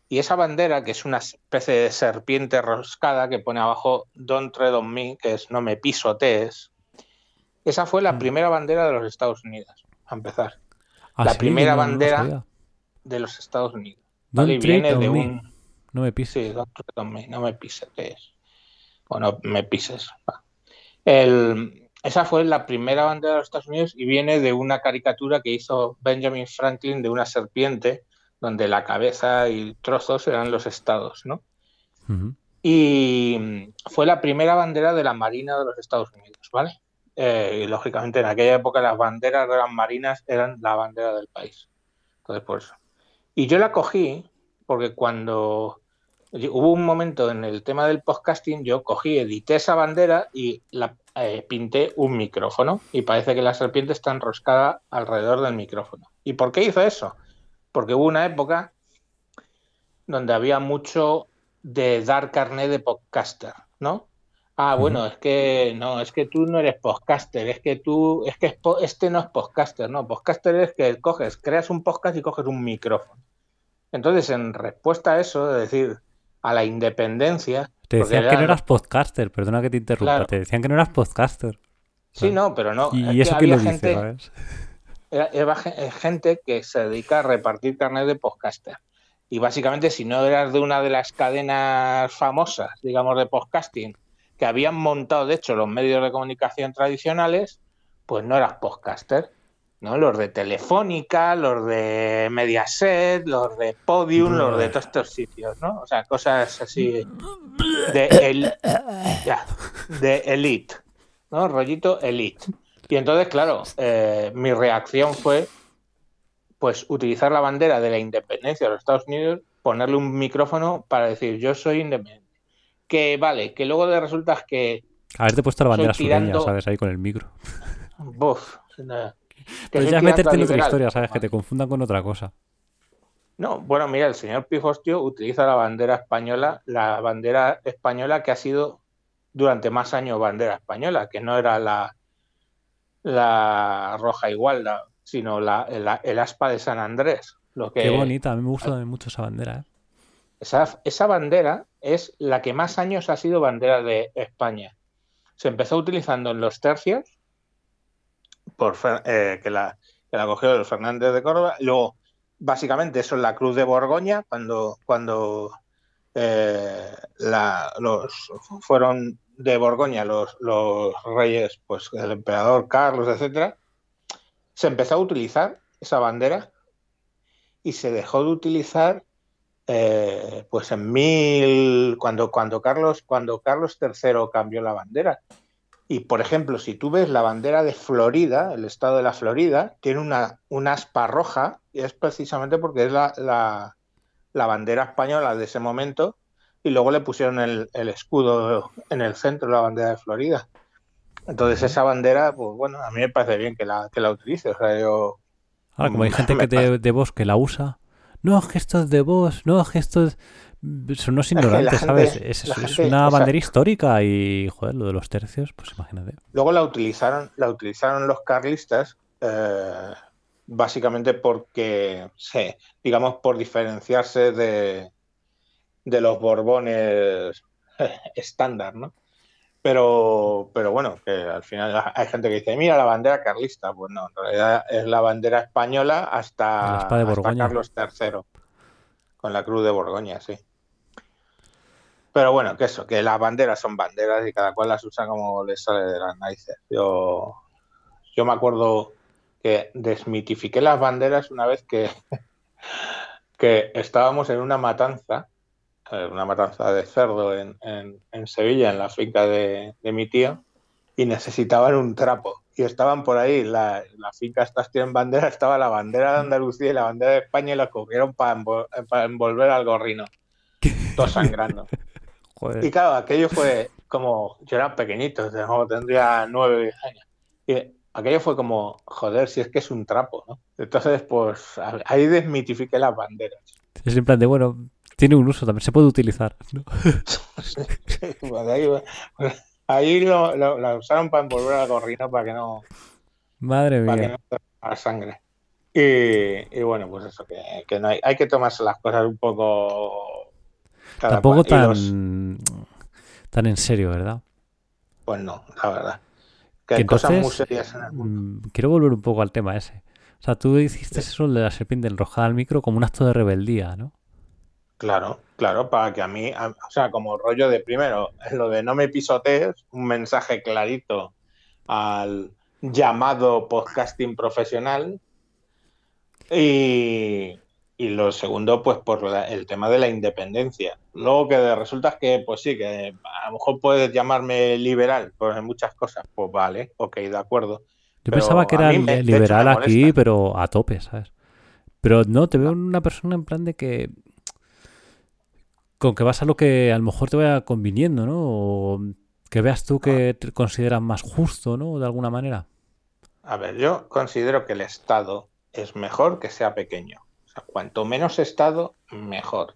A: Y esa bandera, que es una especie de serpiente roscada que pone abajo Don't tread on me, que es no me pisotees, esa fue la
B: Mm.
A: primera bandera de los Estados Unidos, a empezar.
B: Ah,
A: la
B: sí,
A: primera
B: no,
A: bandera de los Estados Unidos.
B: Don't
A: ¿vale? Viene
B: on
A: de
B: me.
A: un...
B: No me pises.
A: Sí, don't tread on me, no me pisotees. O no me pises. El- esa fue la primera bandera de los Estados Unidos y viene de una caricatura que hizo Benjamin Franklin de una serpiente donde la cabeza y trozos eran los estados, ¿no? Y mm, fue la primera bandera de la Marina de los Estados Unidos, ¿vale? Eh, y lógicamente en aquella época las banderas de las marinas eran la bandera del país. Entonces, por eso. Y yo la cogí porque cuando hubo un momento en el tema del podcasting, yo cogí, edité esa bandera y la eh, pinté un micrófono. Y parece que la serpiente está enroscada alrededor del micrófono. ¿Y por qué hizo eso? Porque hubo una época donde había mucho de dar carnet de podcaster, ¿no? Ah, bueno, es que no, es que tú no eres podcaster, es que tú, es que es po- este no es podcaster, no, podcaster es que coges, creas un podcast y coges un micrófono. Entonces, en respuesta a eso, es decir, a la independencia,
B: Te decían que no eras podcaster, perdona que te interrumpa.
A: Claro.
B: Te decían que no eras podcaster.
A: sí, no, pero no,
B: Y,
A: es
B: y
A: que
B: eso que lo dice, ¿sabes?
A: era- era eh, gente que se dedica a repartir carnet de podcaster. Y básicamente, si no eras de una de las cadenas famosas, digamos, de podcasting, que habían montado, de hecho, los medios de comunicación tradicionales, pues no eras podcaster. ¿No? Los de Telefónica, los de Mediaset, los de Podium, los de todos estos sitios, ¿no? O sea, cosas así de, el, ya, de elite, ¿no? Rollito elite. Y entonces, claro, eh, mi reacción fue pues utilizar la bandera de la independencia de los Estados Unidos, ponerle un micrófono para decir yo soy independiente. Que vale, que luego de resulta que
B: Haberte puesto la bandera sureña,
A: tirando-
B: ¿sabes? Ahí con el micro.
A: buf, nada.
B: Pero ya es meterte en otra historia, ¿sabes? Que te confundan con otra cosa.
A: No, bueno, mira, el señor Pifostio utiliza la bandera española, la bandera española que ha sido durante más años bandera española, que no era la, la roja igual, la- sino la, el, el aspa de San Andrés. Lo que,
B: Qué bonita, a mí me gusta también mucho esa bandera, ¿eh?
A: Esa, esa bandera es la que más años ha sido bandera de España. Se empezó utilizando en los tercios, por, eh, que, la, que la cogió el Fernández de Córdoba. Luego, básicamente, eso es la Cruz de Borgoña, cuando, cuando eh, la- los, fueron de Borgoña los, los reyes, pues el emperador Carlos, etcétera, se empezó a utilizar esa bandera y se dejó de utilizar eh, pues en mil cuando cuando Carlos cuando Carlos III cambió la bandera y por ejemplo si tú ves la bandera de Florida el estado de la Florida tiene una, una aspa roja y es precisamente porque es la, la, la bandera española de ese momento y luego le pusieron el, el escudo en el centro la bandera de Florida. Entonces esa bandera pues bueno a mí me parece bien que la que la utilice o sea yo
B: Ahora, como hay gente que de, de voz que la usa, no, es de voz, no, es... Son unos
A: que
B: ignorantes,
A: gente-
B: ¿sabes? Es, una
A: o sea-
B: bandera histórica y, joder, lo de los tercios, pues imagínate.
A: Luego la utilizaron, la utilizaron los carlistas, eh, básicamente porque, sí, digamos, por diferenciarse de, de los borbones estándar, ¿no? Pero, pero bueno, que al final hay gente que dice, mira la bandera carlista. Pues no, en realidad es la bandera española
B: La
A: hasta, hasta. Carlos III, con la cruz de Borgoña, sí. Pero bueno, que eso, que las banderas son banderas y cada cual las usa como les sale de las narices. Yo, yo me acuerdo que desmitifiqué las banderas una vez que, que estábamos en una matanza, eh, una matanza de cerdo en, en- en Sevilla, en la finca de, de mi tío, y necesitaban un trapo. Y estaban por ahí, la, la finca estas tienen bandera, estaba la bandera de Andalucía y la bandera de España y la cogieron para, envol- para envolver al gorrino, todo sangrando.
B: Joder.
A: Y claro, aquello fue como, yo era pequeñito, tendría nueve diez años. Y aquello fue como, joder, si es que es un trapo, ¿no? Entonces, pues a- ahí desmitifiqué las banderas.
B: Es en plan de, bueno, tiene un uso, también se puede utilizar. ¿no?
A: Pues ahí, pues, ahí lo, lo- la usaron para envolver al gorrino para que no,
B: Madre
A: para que
B: mía.
A: no a la sangre. Y, y bueno, pues eso, que, que no hay, hay que tomarse las cosas un poco... cada
B: Tampoco tan,
A: los-
B: tan en serio, ¿verdad?
A: Pues no, la verdad. Que
B: Que
A: hay cosas muy
B: entonces,
A: serias en el mundo.
B: mm, quiero volver un poco al tema ese. O sea, tú hiciste eso de la serpiente enrojada al micro como un acto de rebeldía, ¿no?
A: Claro, claro, para que a mí, a- o sea, como rollo de primero, lo de no me pisotees, un mensaje clarito al llamado podcasting profesional. Y, y lo segundo, pues por la- el tema de la independencia. Luego que resulta que, pues sí, que a lo mejor puedes llamarme liberal, pues en muchas cosas, pues vale, ok, de acuerdo.
B: Yo
A: Pero
B: pensaba que era
A: me- hecho,
B: liberal aquí, pero a tope, ¿sabes? Pero no, te veo una persona en plan de que. Con que vas a lo que a lo mejor te vaya conviniendo, ¿no? O que veas tú que te consideras más justo, ¿no? De alguna manera.
A: A ver, yo considero que el Estado es mejor que sea pequeño. Sea, cuanto menos Estado, mejor.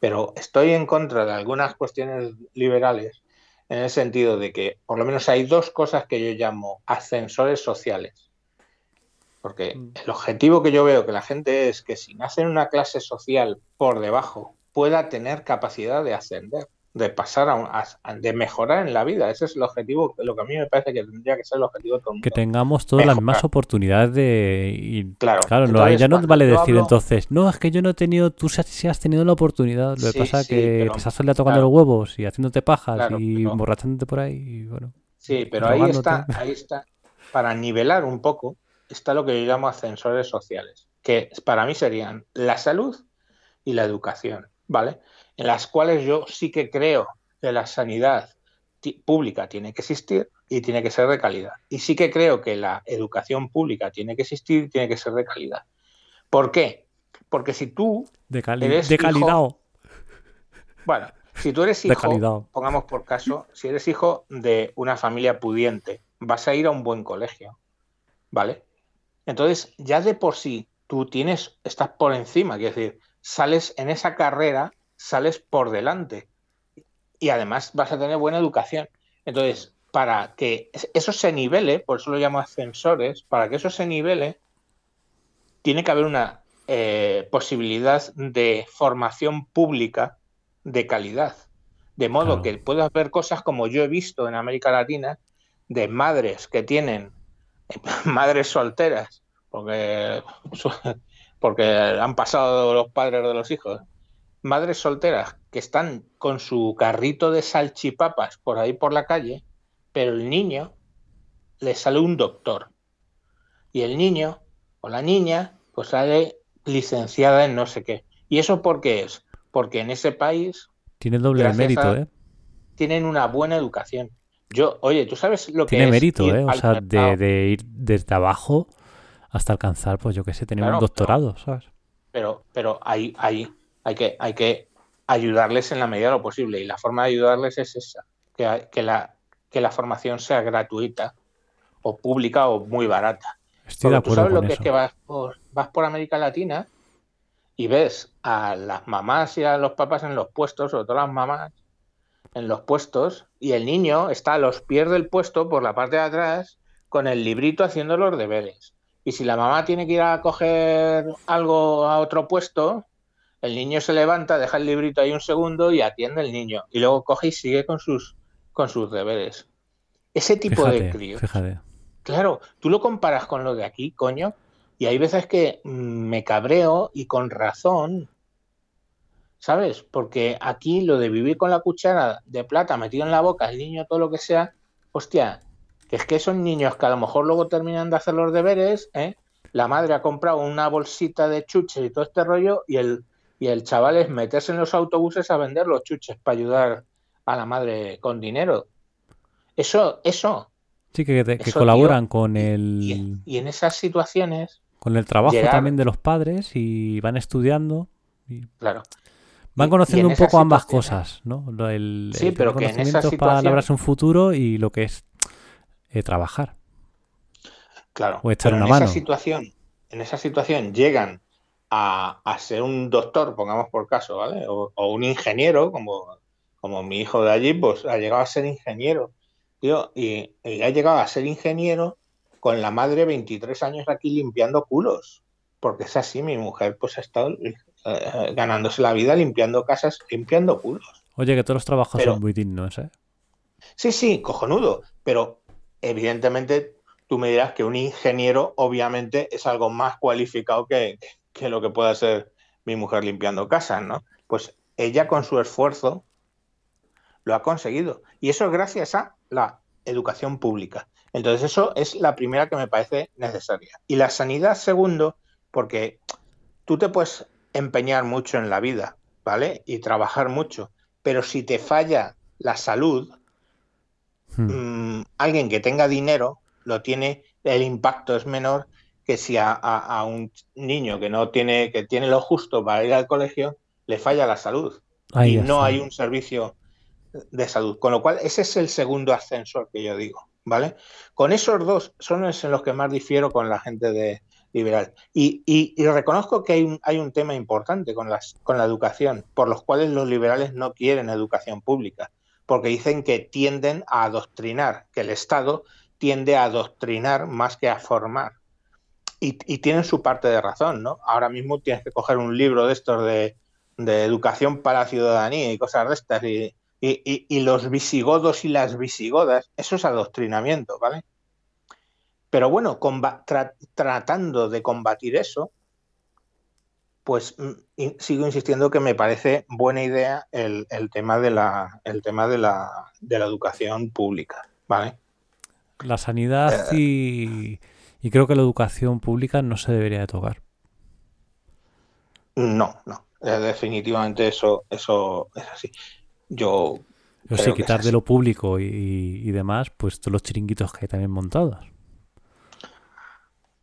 A: Pero estoy en contra de algunas cuestiones liberales en el sentido de que por lo menos hay dos cosas que yo llamo ascensores sociales. Porque
B: Mm.
A: el objetivo que yo veo que la gente es que si nace en una clase social por debajo pueda tener capacidad de ascender, de pasar a, a- de mejorar en la vida. Ese es el objetivo, lo que a mí me parece que tendría que ser el objetivo de todo el
B: Que
A: mundo.
B: tengamos todas las mismas oportunidades de. y-
A: Claro,
B: claro, no, ya no vale decir
A: hablo-
B: entonces, no, es que yo no he tenido, tú sí has- tenido la oportunidad. Lo que
A: Sí,
B: pasa es
A: sí,
B: que
A: pero-
B: te estás tocando
A: claro.
B: los huevos y haciéndote pajas
A: Claro,
B: y
A: pero-
B: emborrachándote por ahí. Y bueno,
A: Sí, pero ahí está, ahí está, para nivelar un poco, está lo que yo llamo ascensores sociales, que para mí serían la salud y la educación, ¿vale? En las cuales yo sí que creo que la sanidad pública tiene que existir y tiene que ser de calidad. Y sí que creo que la educación pública tiene que existir y tiene que ser de calidad. ¿Por qué? Porque si tú,
B: de, cali-
A: Eres
B: de
A: hijo
B: calidad.
A: bueno, si tú eres
B: De
A: hijo,
B: calidad.
A: pongamos por caso, si eres hijo de una familia pudiente, vas a ir a un buen colegio, ¿vale? Entonces, ya de por sí, tú tienes, estás por encima, quiero decir, sales en esa carrera, sales por delante. Y además vas a tener buena educación. Entonces, para que eso se nivele, por eso lo llamo ascensores, para que eso se nivele, tiene que haber una eh, posibilidad de formación pública de calidad. De modo
B: Claro.
A: que puedas ver cosas como yo he visto en América Latina, de madres que tienen, madres solteras, porque, porque han pasado los padres de los hijos, madres solteras que están con su carrito de salchipapas por ahí por la calle, pero el niño le sale un doctor. Y el niño o la niña pues sale licenciada en no sé qué. ¿Y eso por qué es? Porque en ese país
B: Tiene doble mérito,
A: a-
B: ¿eh?
A: tienen una buena educación. Yo, oye, ¿tú sabes lo que
B: Tiene
A: es
B: mérito, ¿eh? O sea, de, de ir desde abajo hasta alcanzar, pues yo qué sé, tener
A: Claro,
B: un doctorado, ¿sabes?
A: pero, pero hay, hay, hay, que, hay que ayudarles en la medida de lo posible. Y la forma de ayudarles es esa, que, la, que la formación sea gratuita o pública o muy barata.
B: Estoy de
A: Porque tú sabes lo que
B: eso.
A: es que vas por, vas por América Latina y ves a las mamás y a los papás en los puestos, sobre todo las mamás, en los puestos, y el niño está a los pies del puesto por la parte de atrás con el librito haciendo los deberes. Y si la mamá tiene que ir a coger algo a otro puesto, el niño se levanta, deja el librito ahí un segundo y atiende al niño. Y luego coge y sigue con sus, con sus deberes. Ese tipo de críos.
B: fíjate.
A: Claro, tú lo comparas con lo de aquí, coño, y hay veces que me cabreo y con razón, ¿sabes? Porque aquí lo de vivir con la cuchara de plata metido en la boca, el niño, todo lo que sea, hostia, que es que son niños que a lo mejor luego terminan de hacer los deberes, ¿eh? La madre ha comprado una bolsita de chuches y todo este rollo, y el, y el chaval es meterse en los autobuses a vender los chuches para ayudar a la madre con dinero. Eso, eso.
B: Sí, que, te- que
A: Eso,
B: colaboran
A: tío,
B: con el,
A: y en esas situaciones,
B: con el trabajo
A: llegar-
B: también de los padres y van estudiando. y
A: claro.
B: van conociendo un poco ambas cosas, ¿no? El,
A: Sí,
B: el
A: pero que en esa
B: conocimientos para
A: situación-
B: labrarse un futuro y lo que es eh, trabajar.
A: Claro,
B: O echar
A: pero
B: una
A: en
B: mano.
A: esa situación, en esa situación llegan a, a ser un doctor, pongamos por caso, ¿vale? O, o un ingeniero, como, como mi hijo de allí, pues ha llegado a ser ingeniero, tío, y, y ha llegado a ser ingeniero con la madre 23 años aquí limpiando culos. Porque es así, mi mujer pues ha estado eh, ganándose la vida limpiando casas, limpiando culos.
B: Oye, que todos los trabajos
A: Pero-
B: son muy dignos, ¿eh?
A: Sí, sí, cojonudo. Pero evidentemente tú me dirás que un ingeniero obviamente es algo más cualificado que, que lo que pueda ser mi mujer limpiando casas, ¿no? Pues ella con su esfuerzo lo ha conseguido. Y eso es gracias a la educación pública. Entonces eso es la primera que me parece necesaria. Y la sanidad, segundo, porque tú te puedes empeñar mucho en la vida, ¿vale? Y trabajar mucho. Pero si te falla la salud,
B: Hmm.
A: mm, alguien que tenga dinero lo tiene, el impacto es menor que si a, a- a un niño que no tiene, que tiene lo justo para ir al colegio, le falla la salud
B: Ahí
A: y no hay un servicio de salud. Con lo cual, ese es el segundo ascensor que yo digo, ¿vale? Con esos dos son los en los que más difiero con la gente de liberal. Y, y- y reconozco que hay un, hay un tema importante con, las, con la educación, por los cuales los liberales no quieren educación pública, porque dicen que tienden a adoctrinar, que el Estado tiende a adoctrinar más que a formar. Y, y tienen su parte de razón, ¿no? Ahora mismo tienes que coger un libro de estos de, de educación para la ciudadanía y cosas de estas, y, y- y- y los visigodos y las visigodas, eso es adoctrinamiento, ¿vale? Pero bueno, tra- tratando de combatir eso, pues mm, sigo insistiendo que me parece buena idea el, el tema de la, el tema de la, de la educación pública, ¿vale?
B: La sanidad
A: Eh.
B: y, y creo que la educación pública no se debería de tocar.
A: No, no, eh, definitivamente eso, eso es así. Yo
B: Yo sí, quitar de lo público y, y demás, pues todos los chiringuitos que hay también montados.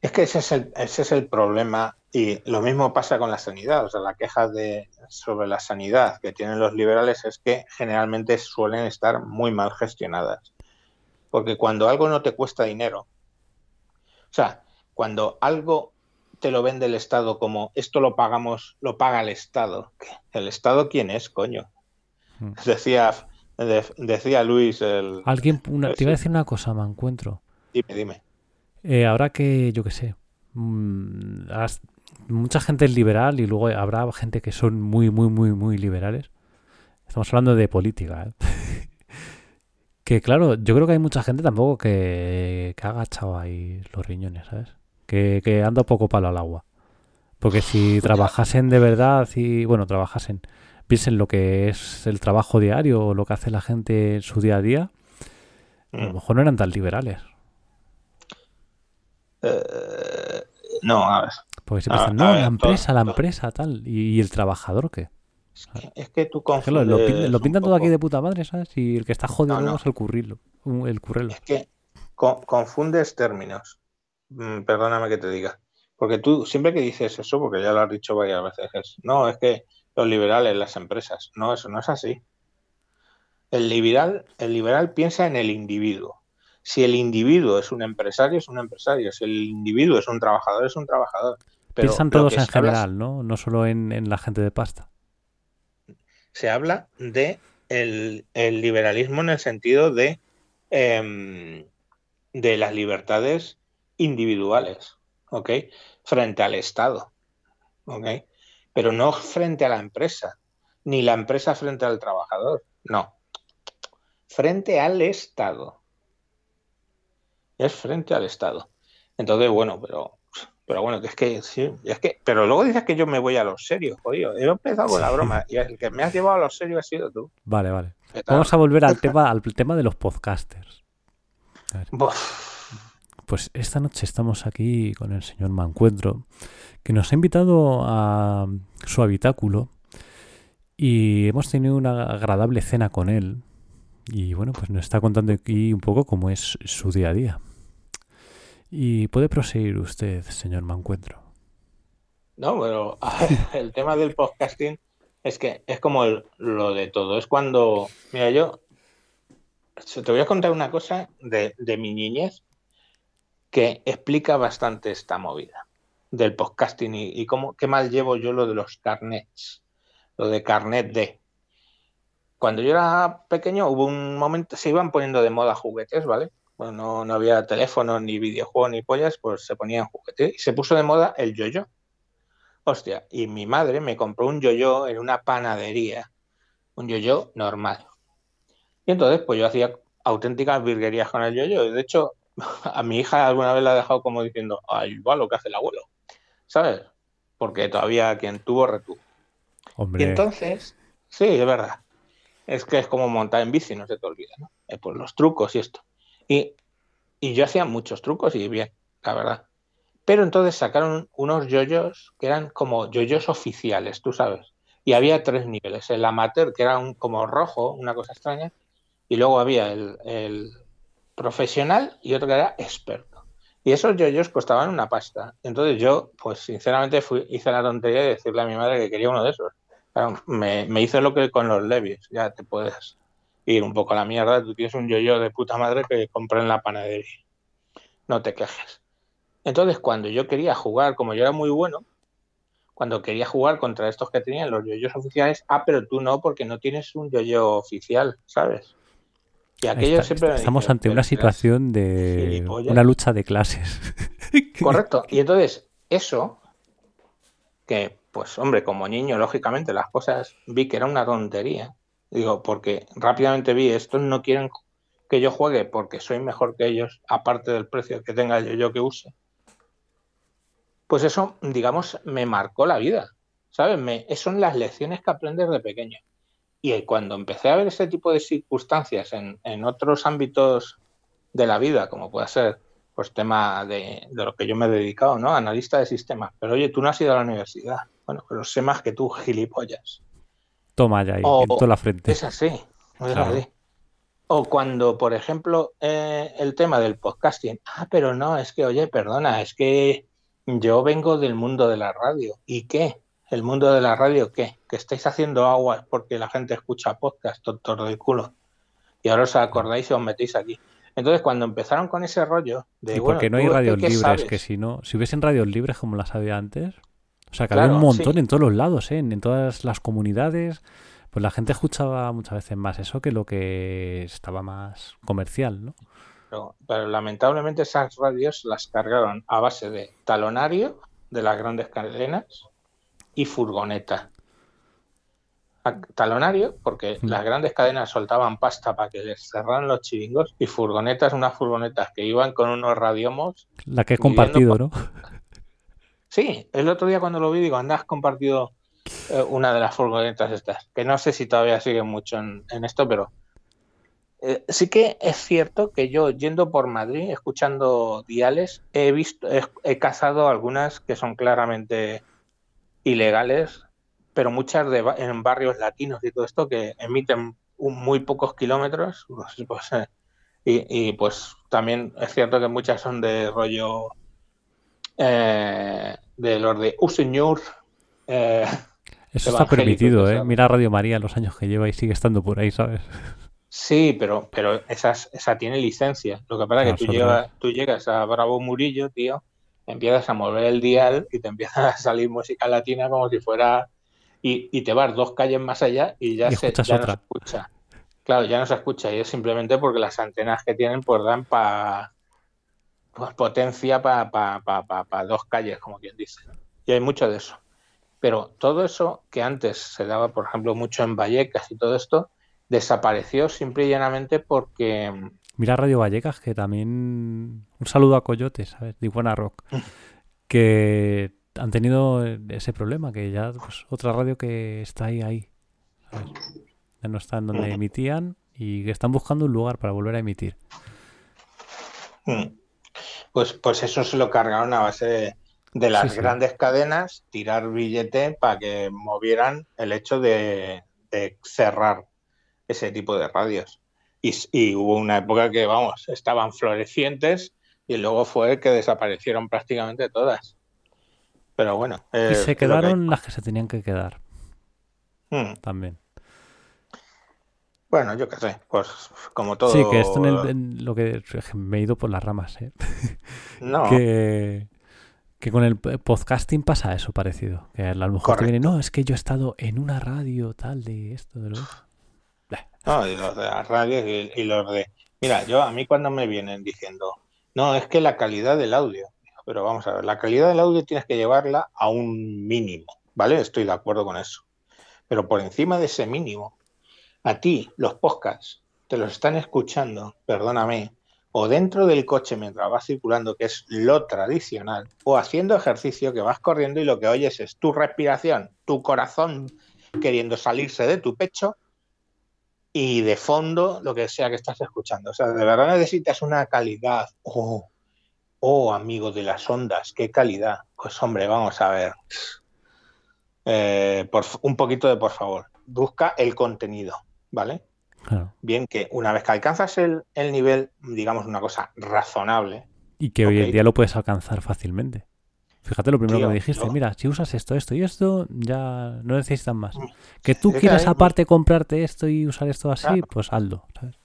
A: Es que ese es el, ese es el problema y lo mismo pasa con la sanidad. O sea, la queja de, sobre la sanidad que tienen los liberales es que generalmente suelen estar muy mal gestionadas. Porque cuando algo no te cuesta dinero, o sea, cuando algo te lo vende el Estado como esto lo pagamos, lo paga el Estado. ¿El Estado quién es, coño?
B: Mm.
A: Decía, de- decía Luis el...
B: Alguien, una- te iba a decir una cosa, me encuentro.
A: Dime, dime.
B: Eh, habrá que, yo qué sé, mm, has- mucha gente es liberal y luego habrá gente que son muy, muy, muy, muy liberales. Estamos hablando de política, ¿eh? que claro, yo creo que hay mucha gente tampoco que, que ha agachado ahí los riñones, ¿sabes? Que, que anda poco palo al agua. Porque si trabajasen de verdad y, bueno, trabajasen, piensen lo que es el trabajo diario o lo que hace la gente en su día a día, a lo
A: Mm.
B: mejor no eran tan liberales.
A: Eh, no, a ver.
B: Porque
A: A- a
B: no,
A: ver,
B: la empresa, la
A: todo-
B: empresa, tal. ¿Y, y el trabajador qué?
A: Es que, es que tú
B: Es que
A: confundes
B: lo, pintan todo aquí de puta madre, ¿sabes? Y el que está jodido
A: No,
B: es el currilo. El currelo.
A: Es que co- confundes términos. Mm, perdóname que te diga. Porque tú siempre que dices eso, porque ya lo has dicho varias veces, es, no, es que los liberales, las empresas. No, eso no es así. El liberal, el liberal piensa en el individuo. Si el individuo es un empresario, es un empresario. Si el individuo es un trabajador, es un trabajador. Pero
B: Piensan todos en general, ¿no? No solo en, en la gente de pasta.
A: Se habla de el, el liberalismo en el sentido de, em, de las libertades individuales, ¿ok? Frente al Estado, ¿ok? Pero no frente a la empresa, ni la empresa frente al trabajador, no. Frente al Estado. Es frente al Estado. Entonces, bueno, pero, pero bueno, que es que sí, es que, pero luego dices que yo me voy a los serios, jodido. He empezado con la broma y el que me has llevado a los serios ha sido tú.
B: Vale, vale. Vamos a volver al tema, al tema de los podcasters. Pues esta noche estamos aquí con el señor Mancuentro, que nos ha invitado a su habitáculo y hemos tenido una agradable cena con él. Y bueno, pues nos está contando aquí un poco cómo es su día a día. Y puede proseguir usted, señor Mancuentro.
A: No, pero el tema del podcasting es que es como el- lo de todo. Es cuando, mira, yo te voy a contar una cosa de, de mi niñez que explica bastante esta movida del podcasting y, y cómo, qué mal llevo yo lo de los carnets, lo de carnet de. Cuando yo era pequeño hubo un momento, se iban poniendo de moda juguetes, ¿vale? Pues no, no había teléfono, ni videojuego, ni pollas, pues se ponían juguetes. Y se puso de moda el yo-yo. Hostia, y mi madre me compró un yo-yo en una panadería. Un yo-yo normal. Y entonces, pues yo hacía auténticas virguerías con el yo-yo. De hecho, a mi hija alguna vez la ha dejado como diciendo, ay, va lo que hace el abuelo. ¿Sabes? Porque todavía quien tuvo, retuvo.
B: Hombre,
A: Y entonces, sí, es verdad. Es que es como montar en bici, no se te olvida, ¿no? Eh, pues los trucos y esto. Y, yo hacía muchos trucos y bien, la verdad. Pero entonces sacaron unos yoyos que eran como yoyos oficiales, tú sabes. Y había tres niveles. El amateur, que era un, como rojo, una cosa extraña. Y luego había el, profesional y otro que era experto. Y esos yoyos costaban una pasta. Entonces yo, pues sinceramente, fui, hice la tontería de decirle a mi madre que quería uno de esos. Me, me hizo lo que con los Levis. Ya te puedes ir un poco a la mierda. Tú tienes un yoyo de puta madre que compré en la panadería. No te quejes. Entonces, cuando yo quería jugar, como yo era muy bueno, cuando quería jugar contra estos que tenían los yoyos oficiales, ah, pero tú no, porque no tienes un yoyo oficial, ¿sabes? Y aquello
B: está-
A: siempre
B: estamos ante
A: "Pero
B: una situación de
A: gilipollas".
B: una lucha de clases.
A: Correcto. Y entonces, eso, que, pues, hombre, como niño, lógicamente, las cosas vi que era una tontería. Digo, porque rápidamente vi, estos no quieren que yo juegue porque soy mejor que ellos, aparte del precio que tenga yo, yo que use. Pues eso, digamos, me marcó la vida. ¿Sabes? Me, son las lecciones que aprendes de pequeño. Y cuando empecé a ver ese tipo de circunstancias en, en otros ámbitos de la vida, como puede ser pues tema de, de, lo que yo me he dedicado, ¿no? Analista de sistemas. Pero oye, tú no has ido a la universidad. Bueno, pero sé más que tú, gilipollas.
B: Toma ya ahí,
A: O-
B: en toda la frente.
A: Es así. es
B: Claro.
A: así. O cuando, por ejemplo, eh, el tema del podcasting. Ah, pero no, es que, oye, perdona, es que yo vengo del mundo de la radio. ¿Y qué? ¿El mundo de la radio qué? Que estáis haciendo aguas porque la gente escucha podcast, tontos del culo. Y ahora os acordáis y os metéis aquí. Entonces, cuando empezaron con ese rollo de.
B: Y
A: bueno,
B: porque no hay
A: ¿tú
B: radios libres,
A: sabes?
B: que si no, si hubiesen radios libres como las había antes, o sea, que
A: Claro,
B: había un montón
A: sí.
B: en todos los lados, ¿eh? en, en todas las comunidades, pues la gente escuchaba muchas veces más eso que lo que estaba más comercial, ¿no?
A: Pero, pero lamentablemente esas radios las cargaron a base de talonario de las grandes cadenas y furgoneta. A- Talonario, porque
B: Mm.
A: las grandes cadenas soltaban pasta para que les cerraran los chiringos y furgonetas, unas furgonetas que iban con unos radiomos.
B: La que he compartido,
A: pa-
B: ¿no?
A: Sí, el otro día cuando lo vi digo, anda, has compartido eh, una de las furgonetas estas, que no sé si todavía siguen mucho en, esto, pero eh, sí que es cierto que yo yendo por Madrid, escuchando diales, he visto, he, cazado algunas que son claramente ilegales, pero muchas de, en barrios latinos y todo esto que emiten un- muy pocos kilómetros, pues, eh, y, pues también es cierto que muchas son de rollo eh, de los de un señor eh,
B: Eso está permitido, ¿eh?
A: ¿sabes?
B: Mira Radio María los años que lleva y sigue estando por ahí, ¿sabes?
A: Sí, pero, pero esas, esa tiene licencia. Lo que pasa es que tú llegas, tú llegas a Bravo Murillo, tío, empiezas a mover el dial y te empieza a salir música latina como si fuera... Y, y te vas dos calles más allá y ya,
B: Y
A: se, ya no se escucha. Claro, ya no se escucha y es simplemente porque las antenas que tienen pues dan para pues, potencia para pa, pa, pa- pa dos calles, como quien dice. Y hay mucho de eso. Pero todo eso que antes se daba, por ejemplo, mucho en Vallecas y todo esto, desapareció simple y llanamente porque
B: Mira Radio Vallecas, que también. Un saludo a Coyote, ¿sabes? De Buena Rock. Que han tenido ese problema, que ya, pues, otra radio que está ahí, ahí. ¿sabes? Ya no está en donde emitían y que están buscando un lugar para volver a emitir.
A: mm, pues, pues eso se lo cargaron a base de, de las
B: Sí, sí.
A: grandes cadenas, tirar billete para que movieran el hecho de, de cerrar ese tipo de radios. Y, y hubo una época que, vamos, estaban florecientes y luego fue que desaparecieron prácticamente todas. Pero bueno. eh,
B: Y
A: es
B: se
A: que
B: quedaron las que se tenían que quedar
A: Mm,
B: también.
A: Bueno, yo qué sé, pues como todo.
B: Sí, que esto en, el- en lo que me he ido por las ramas, ¿eh?
A: No,
B: que, que con el podcasting pasa eso parecido. Que a lo mejor te viene, no, es que yo he estado en una radio tal de esto, de lo
A: no, y los de las radios y, y los de Mira, yo a mí cuando me vienen diciendo, no, es que la calidad del audio, pero vamos a ver, la calidad del audio tienes que llevarla a un mínimo, ¿vale? Estoy de acuerdo con eso. Pero por encima de ese mínimo, a ti los podcasts te los están escuchando, perdóname, o dentro del coche mientras vas circulando, que es lo tradicional, o haciendo ejercicio que vas corriendo y lo que oyes es tu respiración, tu corazón queriendo salirse de tu pecho y de fondo lo que sea que estás escuchando. O sea, de verdad necesitas una calidad. Oh, oh, amigo de las ondas, qué calidad. Pues hombre, vamos a ver. Eh, por, un poquito de por favor. Busca el contenido, ¿vale?
B: Claro.
A: Bien que una vez que alcanzas el, el nivel, digamos una cosa razonable,
B: Y que hoy en día lo puedes alcanzar fácilmente. Fíjate lo primero
A: Tío,
B: que me dijiste,
A: yo-
B: mira, si usas esto, esto y esto, ya no necesitas más.
A: Mm.
B: Que tú
A: Es que
B: quieras
A: hay-
B: aparte comprarte esto y usar esto así,
A: Claro.
B: pues hazlo. ¿sabes?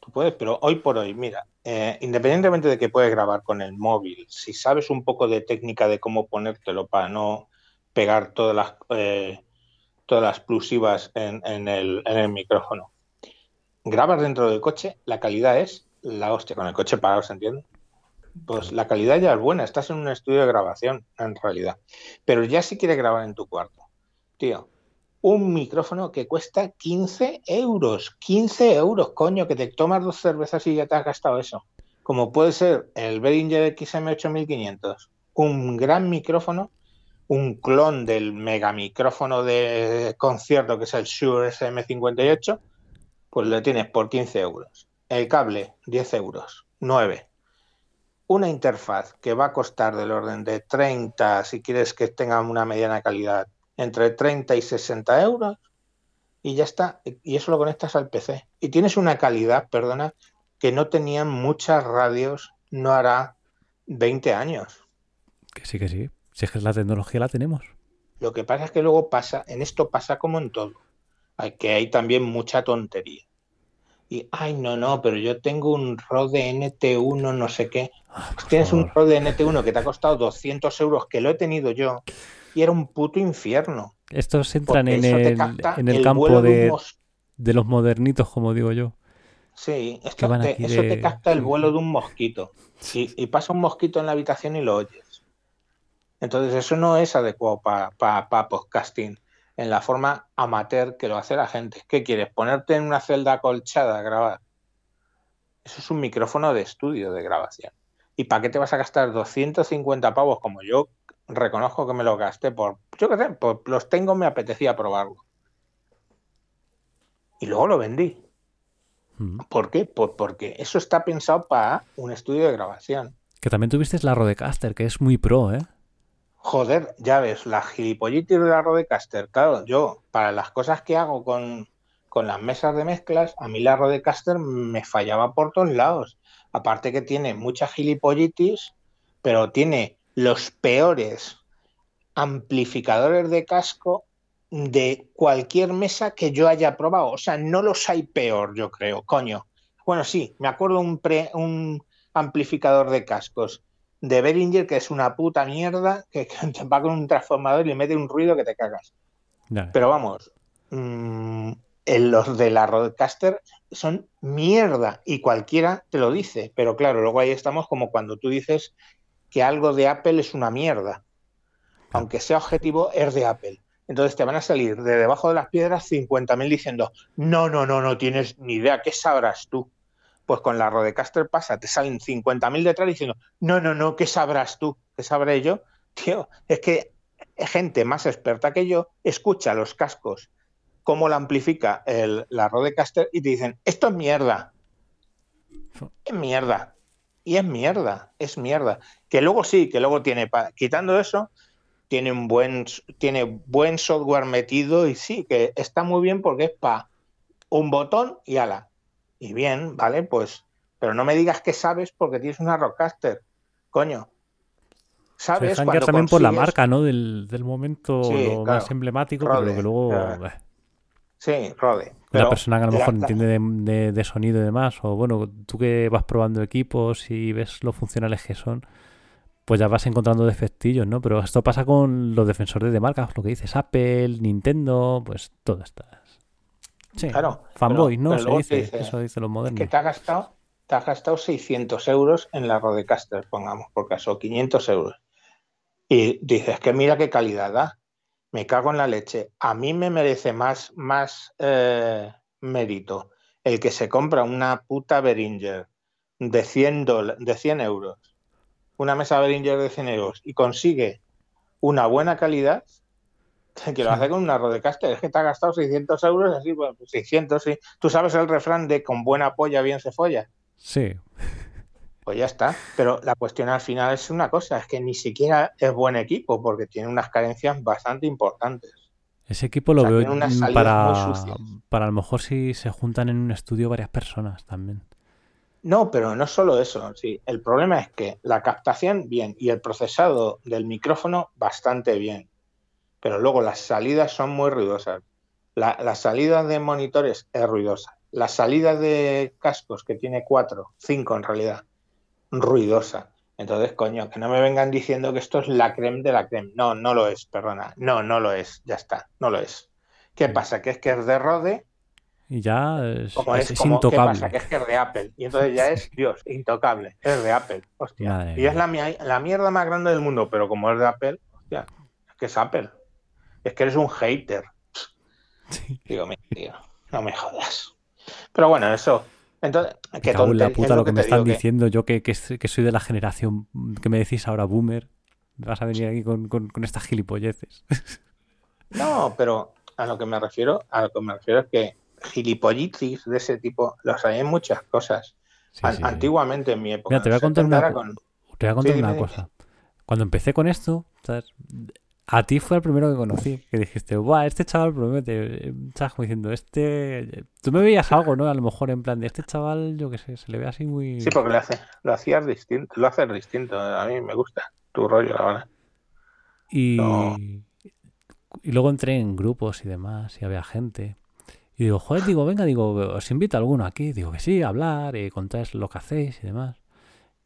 A: Tú puedes, pero hoy por hoy, mira, eh, independientemente de que puedes grabar con el móvil, si sabes un poco de técnica de cómo ponértelo para no pegar todas las, eh, todas las plusivas en, en el, en el micrófono, grabas dentro del coche, la calidad es la hostia, con el coche parado, ¿se entiende? Pues la calidad ya es buena, estás en un estudio de grabación, en realidad. Pero ya si quieres grabar en tu cuarto, tío, un micrófono que cuesta 15 euros. 15 euros, coño, que te tomas dos cervezas y ya te has gastado eso. Como puede ser el Behringer XM8500, un gran micrófono, un clon del mega micrófono de concierto que es el Shure SM58, pues lo tienes por 15 euros. El cable, 10 euros, 9. Una interfaz que va a costar del orden de 30, si quieres que tenga una mediana calidad, entre 30 y 60 euros y ya está. Y eso lo conectas al PC. Y tienes una calidad, perdona, que no tenían muchas radios, no hará 20 años.
B: Que sí, que sí. Si es que la tecnología la tenemos.
A: Lo que pasa es que luego pasa, en esto pasa como en todo, hay que hay también mucha tontería. Y, ay, no, no, pero yo tengo un Rode NT1, no sé qué.
B: Ah,
A: Tienes un
B: favor.
A: Rode NT1 que te ha costado 200 euros, que lo he tenido yo, y era un puto infierno.
B: Estos entran en el, en el
A: el
B: campo
A: de un
B: de,
A: mos-
B: de los modernitos, como digo yo.
A: Sí, esto te- eso
B: de-
A: te capta el vuelo de un mosquito. Y, y pasa un mosquito en la habitación y lo oyes. Entonces, eso no es adecuado para podcasting en la forma amateur que lo hace la gente. ¿Qué quieres? ¿Ponerte en una celda acolchada a grabar? Eso es un micrófono de estudio de grabación. ¿Y para qué te vas a gastar 250 pavos como yo reconozco que me lo gasté por, yo qué sé, por- los tengo, me apetecía probarlo. Y luego lo vendí.
B: Mm.
A: ¿Por qué? Porque eso está pensado para un estudio de grabación.
B: Que también tuviste la Rodecaster, que es muy pro, ¿eh?
A: Joder, ya ves, la gilipollitis de la Rodecaster. Claro, yo, para las cosas que hago con, con las mesas de mezclas, a mí la Rodecaster me fallaba por todos lados. Aparte que tiene mucha gilipollitis, pero tiene los peores amplificadores de casco de cualquier mesa que yo haya probado. O sea, no los hay peor, yo creo, coño. Bueno, sí, me acuerdo un, pre, un amplificador de cascos de Behringer que es una puta mierda que, va con un transformador y le mete un ruido que te cagas. Pero vamos, mmm, en los de la Rodecaster son mierda y cualquiera te lo dice. Pero claro, luego ahí estamos como cuando tú dices que algo de Apple es una mierda. Aunque sea objetivo, es de Apple. Entonces te van a salir de debajo de las piedras 50.000 diciendo, no, no, no, no tienes ni idea, ¿qué sabrás tú? Pues con la Rodecaster pasa, te salen 50.000 detrás diciendo, no, no, no, ¿qué sabrás tú? ¿Qué sabré yo? Tío, es que gente más experta que yo escucha los cascos, cómo la amplifica el, la Rodecaster y te dicen, esto es mierda. Es mierda. Y es mierda, es mierda. Que luego sí, que luego tiene, quitando eso, tiene un buen, tiene buen software metido y sí, que está muy bien porque es para un botón y ala. Y bien, vale, pues, pero no me digas que sabes porque tienes una Rodecaster, coño.
B: Se
A: ¿Sabes?
B: guiar también por la marca, ¿no? Del, del momento
A: Sí,
B: lo
A: claro.
B: más emblemático,
A: Rode,
B: pero que luego
A: claro.
B: eh,
A: Sí, Rode.
B: la
A: pero
B: persona que a lo
A: la-
B: mejor
A: la-
B: entiende de, de- de sonido y demás, o bueno, tú que vas probando equipos y ves lo funcionales que son, pues ya vas encontrando defectillos, ¿no? Pero esto pasa con los defensores de marcas, lo que dices Apple, Nintendo, pues todas estas. Sí,
A: Claro,
B: ¿no?
A: pero
B: Se dice,
A: te dice,
B: eso dicen los
A: que
B: modernos.
A: te ha gastado te has gastado 600 euros en la Rodecaster, pongamos por caso, 500 euros. Y dices que mira qué calidad da. Me cago en la leche. A mí me merece más, más eh, mérito el que se compra una puta Behringer de 100, de 100 euros, una mesa Behringer de 100 euros y consigue una buena calidad, que lo hace con una Rodecaster. Es que te ha gastado 600 euros, así, bueno, 600, sí. Tú sabes el refrán de con buena polla bien se folla.
B: Sí.
A: Pues ya está. Pero la cuestión al final es una cosa, es que ni siquiera es buen equipo porque tiene unas carencias bastante importantes.
B: Ese equipo lo
A: O sea,
B: veo
A: unas
B: para, para a lo mejor si se juntan en un estudio varias personas también.
A: No, pero no solo eso. Sí. El problema es que la captación, bien, y el procesado del micrófono, bastante bien. Pero luego las salidas son muy ruidosas. La, la salida de monitores es ruidosa. La salida de cascos, que tiene cuatro, cinco en realidad, ruidosa. Entonces, coño, que no me vengan diciendo que esto es la creme de la creme. No, no lo es, perdona. No, no lo es. Ya está, no lo es. ¿Qué pasa? Que es que es de Rode,
B: Y ya es,
A: como
B: es-
A: es,
B: es
A: como, ¿qué
B: intocable.
A: pasa? Que es que es de Apple. Y entonces ya es, Dios, intocable. Es de Apple. Hostia.
B: Madre
A: y es la, la mierda más grande del mundo, pero como es de Apple, hostia, es que es Apple. Es que eres un hater.
B: Sí.
A: Digo, tío, no me jodas. Pero bueno, eso. Entonces,
B: cago en la puta
A: es
B: lo que me están
A: digo, que-
B: diciendo yo que, que, que soy de la generación que me decís ahora boomer. Vas a venir aquí con, con- con estas gilipolleces.
A: No, pero a lo que me refiero, a lo que me refiero es que gilipollitis de ese tipo los hay en muchas cosas.
B: Sí,
A: An-
B: sí.
A: Antiguamente en mi época.
B: Mira, te voy a contar
A: 70
B: una
A: con-
B: Te voy a contar
A: Sí,
B: una cosa. Cuando empecé con esto, ¿sabes? A ti fue el primero que conocí. Que dijiste, ¡buah! Este chaval promete. Estás como diciendo, este. Tú me veías algo, ¿no? A lo mejor en plan de este chaval, yo qué sé, se le ve así muy.
A: Sí, porque lo, hace, lo hacías distinto, lo haces distinto. A mí me gusta tu rollo, la verdad.
B: Y,
A: No.
B: y luego entré en grupos y demás, y había gente. Y digo, joder, digo, venga, digo, os invito a alguno aquí. Digo que sí, a hablar y contáis lo que hacéis y demás.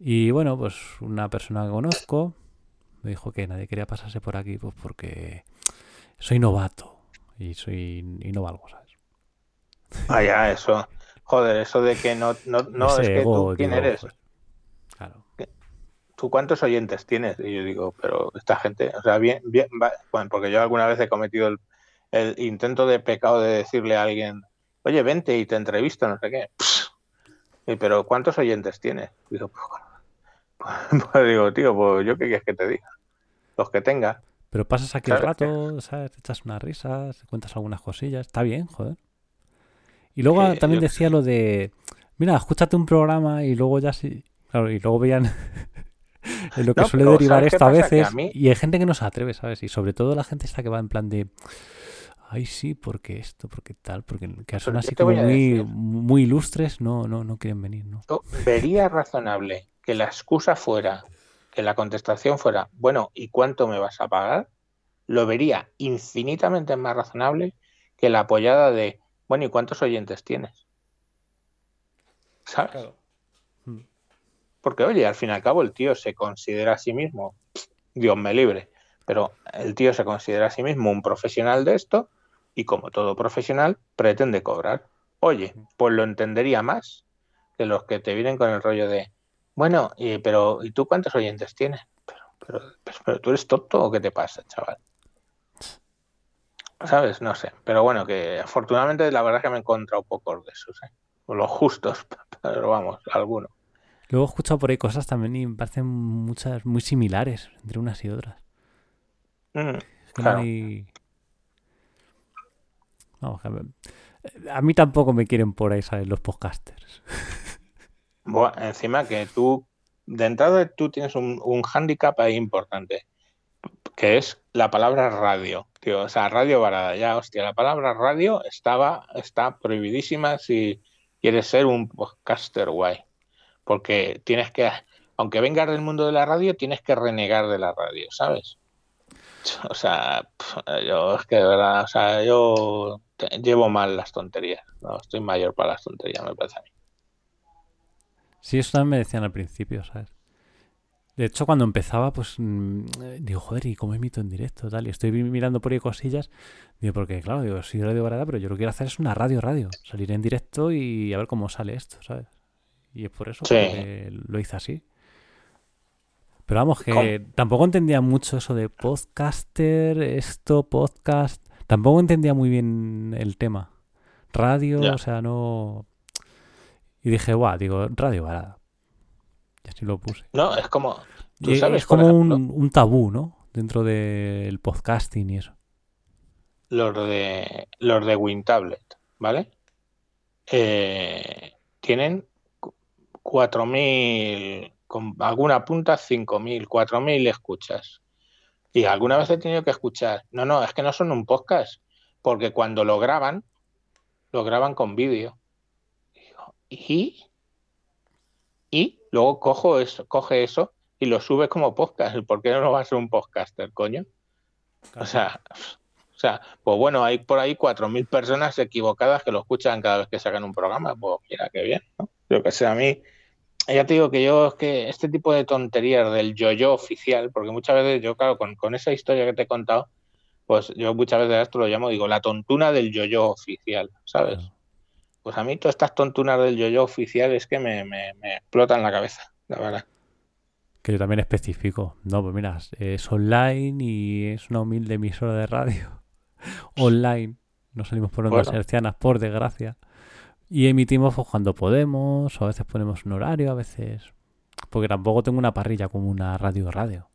B: Y bueno, pues una persona que conozco me dijo que nadie quería pasarse por aquí, pues porque soy novato y soy y no valgo, ¿sabes?
A: Ah, ya, eso. Joder, eso de que no, no, no
B: Ese
A: es que
B: ego,
A: tú, ¿quién
B: digo,
A: eres?
B: joder, claro.
A: ¿Tú cuántos oyentes tienes? Y yo digo, pero esta gente, o sea, bien, bien, va- bueno, porque yo alguna vez he cometido el, el intento de pecado de decirle a alguien, oye, vente y te entrevisto, no sé qué. Y, pero ¿cuántos oyentes tienes? Digo, pues, pues digo, tío, pues yo qué quieres que te diga. Los que tenga.
B: Pero pasas aquí el rato, ¿sabes? Te echas unas risas, cuentas algunas cosillas. Está bien, joder. Y luego también
A: yo
B: decía lo de, mira, escúchate un programa y luego ya sí. Claro, y luego veían en lo que
A: No,
B: suele derivar
A: ¿sabes qué
B: esto a veces.
A: mí-
B: Y hay gente que no se atreve, ¿sabes? Y sobre todo la gente esta que va en plan de, ay, sí, porque esto, porque tal, porque que son así como muy, muy ilustres, no, no, no quieren venir, ¿no?
A: Yo vería razonable que la excusa fuera, que la contestación fuera, bueno, ¿y cuánto me vas a pagar? Lo vería infinitamente más razonable que la apoyada de, bueno, ¿y cuántos oyentes tienes? ¿Sabes?
B: Mm.
A: Porque, oye, al fin y al cabo el tío se considera a sí mismo, Dios me libre, pero el tío se considera a sí mismo un profesional de esto y como todo profesional pretende cobrar. Oye, pues lo entendería más que los que te vienen con el rollo de, bueno, y, pero ¿y tú cuántos oyentes tienes? Pero, pero, pero, pero tú eres tonto o qué te pasa, chaval. ¿Sabes? No sé. Pero bueno, que afortunadamente la verdad es que me he encontrado pocos de esos, ¿eh? O los justos, pero vamos, algunos.
B: Luego he escuchado por ahí cosas también y me parecen muchas muy similares entre unas y otras.
A: Mm, Claro.
B: hay- Vamos, que me- a mí tampoco me quieren por ahí, ¿sabes? Los podcasters.
A: Buah, encima que tú, de entrada, tú tienes un, un hándicap ahí importante, que es la palabra radio, tío. O sea, radio varada, ya, hostia, la palabra radio estaba, está prohibidísima si quieres ser un podcaster guay. Porque tienes que, aunque vengas del mundo de la radio, tienes que renegar de la radio, ¿sabes? O sea, yo es que de verdad, o sea, yo llevo mal las tonterías. No, estoy mayor para las tonterías, me parece a mí.
B: Sí, eso también me decían al principio, ¿sabes? De hecho, cuando empezaba, pues mm, eh, digo, joder, ¿y cómo emito en directo? Tal, y estoy mi- mirando por ahí cosillas. Digo, porque claro, digo, soy radio barata, pero yo lo que quiero hacer es una radio, radio. Salir en directo y a ver cómo sale esto, ¿sabes? Y es por eso
A: Sí.
B: que lo hice así. Pero vamos, que
A: ¿Cómo?
B: tampoco entendía mucho eso de podcaster, esto, podcast. Tampoco entendía muy bien el tema. Radio, o sea, no. Y dije, guau, digo, radio varada. Y así lo puse.
A: No, es como. Tú sabes,
B: es como un, un tabú, ¿no? Dentro del podcasting y eso.
A: los de los de WinTablet, ¿vale? Eh, tienen cu- 4.000, con alguna punta 5.000, 4.000 escuchas. Y alguna vez he tenido que escuchar, no, no, es que no son un podcast, porque cuando lo graban, lo graban con vídeo. ¿Y? Y luego cojo eso, coge eso y lo sube como podcast. ¿Por qué no lo va a ser un podcaster, coño? O sea, o sea, pues bueno, hay por ahí 4.000 personas equivocadas que lo escuchan cada vez que sacan un programa. Pues mira, qué bien, ¿no? Yo que sé, a mí, ya te digo que yo es que este tipo de tonterías del yo-yo oficial, porque muchas veces yo, claro, con, con esa historia que te he contado, pues yo muchas veces esto lo llamo, digo, la tontuna del yo-yo oficial, ¿sabes? Pues a mí todas estas tontunas del yo-yo oficial es que me, me, me explotan la cabeza, la verdad.
B: Que yo también especifico. No, pues mira, es online y es una humilde emisora de radio. online. No salimos por ondas
A: Bueno.
B: hercianas, por desgracia. Y emitimos pues, cuando podemos, o a veces ponemos un horario, a veces. Porque tampoco tengo una parrilla como una radio radio.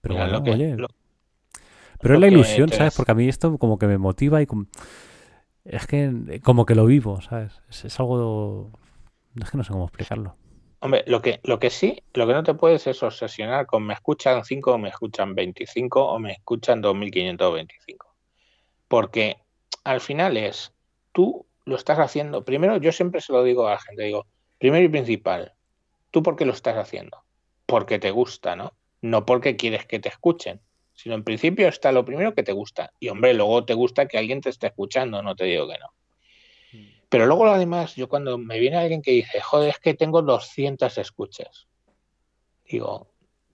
B: Pero
A: Mira,
B: bueno,
A: lo que-
B: oye.
A: lo-
B: Pero es la ilusión, ¿sabes? Porque a mí esto como que me motiva y como... es que como que lo vivo, ¿sabes? Es, es algo... Es que no sé cómo explicarlo.
A: Hombre, lo que, lo que sí, lo que no te puedes es obsesionar con me escuchan 5 o me escuchan 25 o me escuchan 2525. Porque al final es, tú lo estás haciendo, primero yo siempre se lo digo a la gente, digo, primero y principal, ¿tú por qué lo estás haciendo? Porque te gusta, ¿no? No porque quieres que te escuchen, sino en principio está lo primero que te gusta. Y hombre, luego te gusta que alguien te esté escuchando, no te digo que no. Pero luego lo demás, yo cuando me viene alguien que dice, joder, es que tengo 200 escuchas. Digo,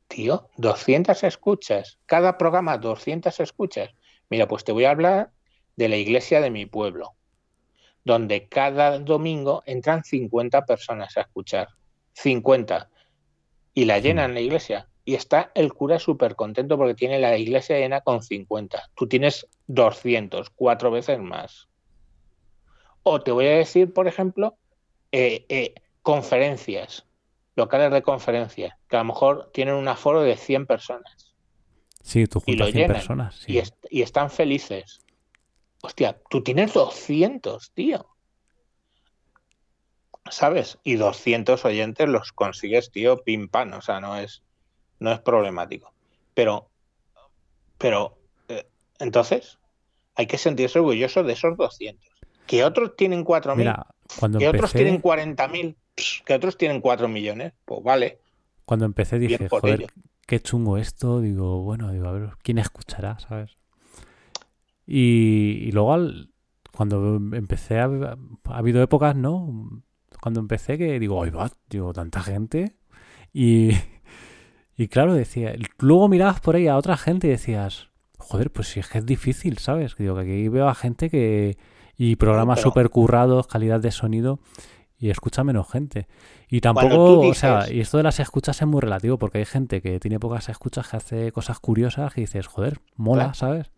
A: tío, 200 escuchas. Cada programa 200 escuchas. Mira, pues te voy a hablar de la iglesia de mi pueblo, donde cada domingo entran 50 personas a escuchar. 50. Y la llenan la iglesia. Y está el cura súper contento porque tiene la iglesia llena con 50. Tú tienes 200, cuatro veces más. O te voy a decir, por ejemplo, eh, eh, conferencias, locales de conferencias, que a lo mejor tienen un aforo de 100 personas
B: Sí, tú
A: y
B: juntas
A: lo
B: 100
A: llenan
B: personas. Sí.
A: y, est- y están felices. Hostia, tú tienes 200, tío. ¿Sabes? Y 200 oyentes los consigues, tío, pim pam, o sea, no es, no es problemático. Pero, pero, eh, entonces, hay que sentirse orgulloso de esos 200. Que otros tienen 4.000,
B: Mira, cuando
A: que otros tienen 40.000, pss, que otros tienen 4 millones, pues vale,
B: cuando empecé dije, joder,
A: ello.
B: qué chungo esto. Digo, bueno, digo, a ver, ¿quién escuchará, sabes? Y, y luego al- cuando empecé, ha, ha habido épocas, ¿no? Cuando empecé que digo, ay va, digo, tanta gente. Y, y claro, decía, luego mirabas por ahí a otra gente y decías, joder, pues si es que es difícil, ¿sabes? Digo, que aquí veo a gente que... Y programas súper currados, calidad de sonido, y escucha menos gente. Y tampoco, o sea, y esto de las escuchas es muy relativo, porque hay gente que tiene pocas escuchas que hace cosas curiosas y dices, joder, mola,
A: Claro.
B: ¿sabes?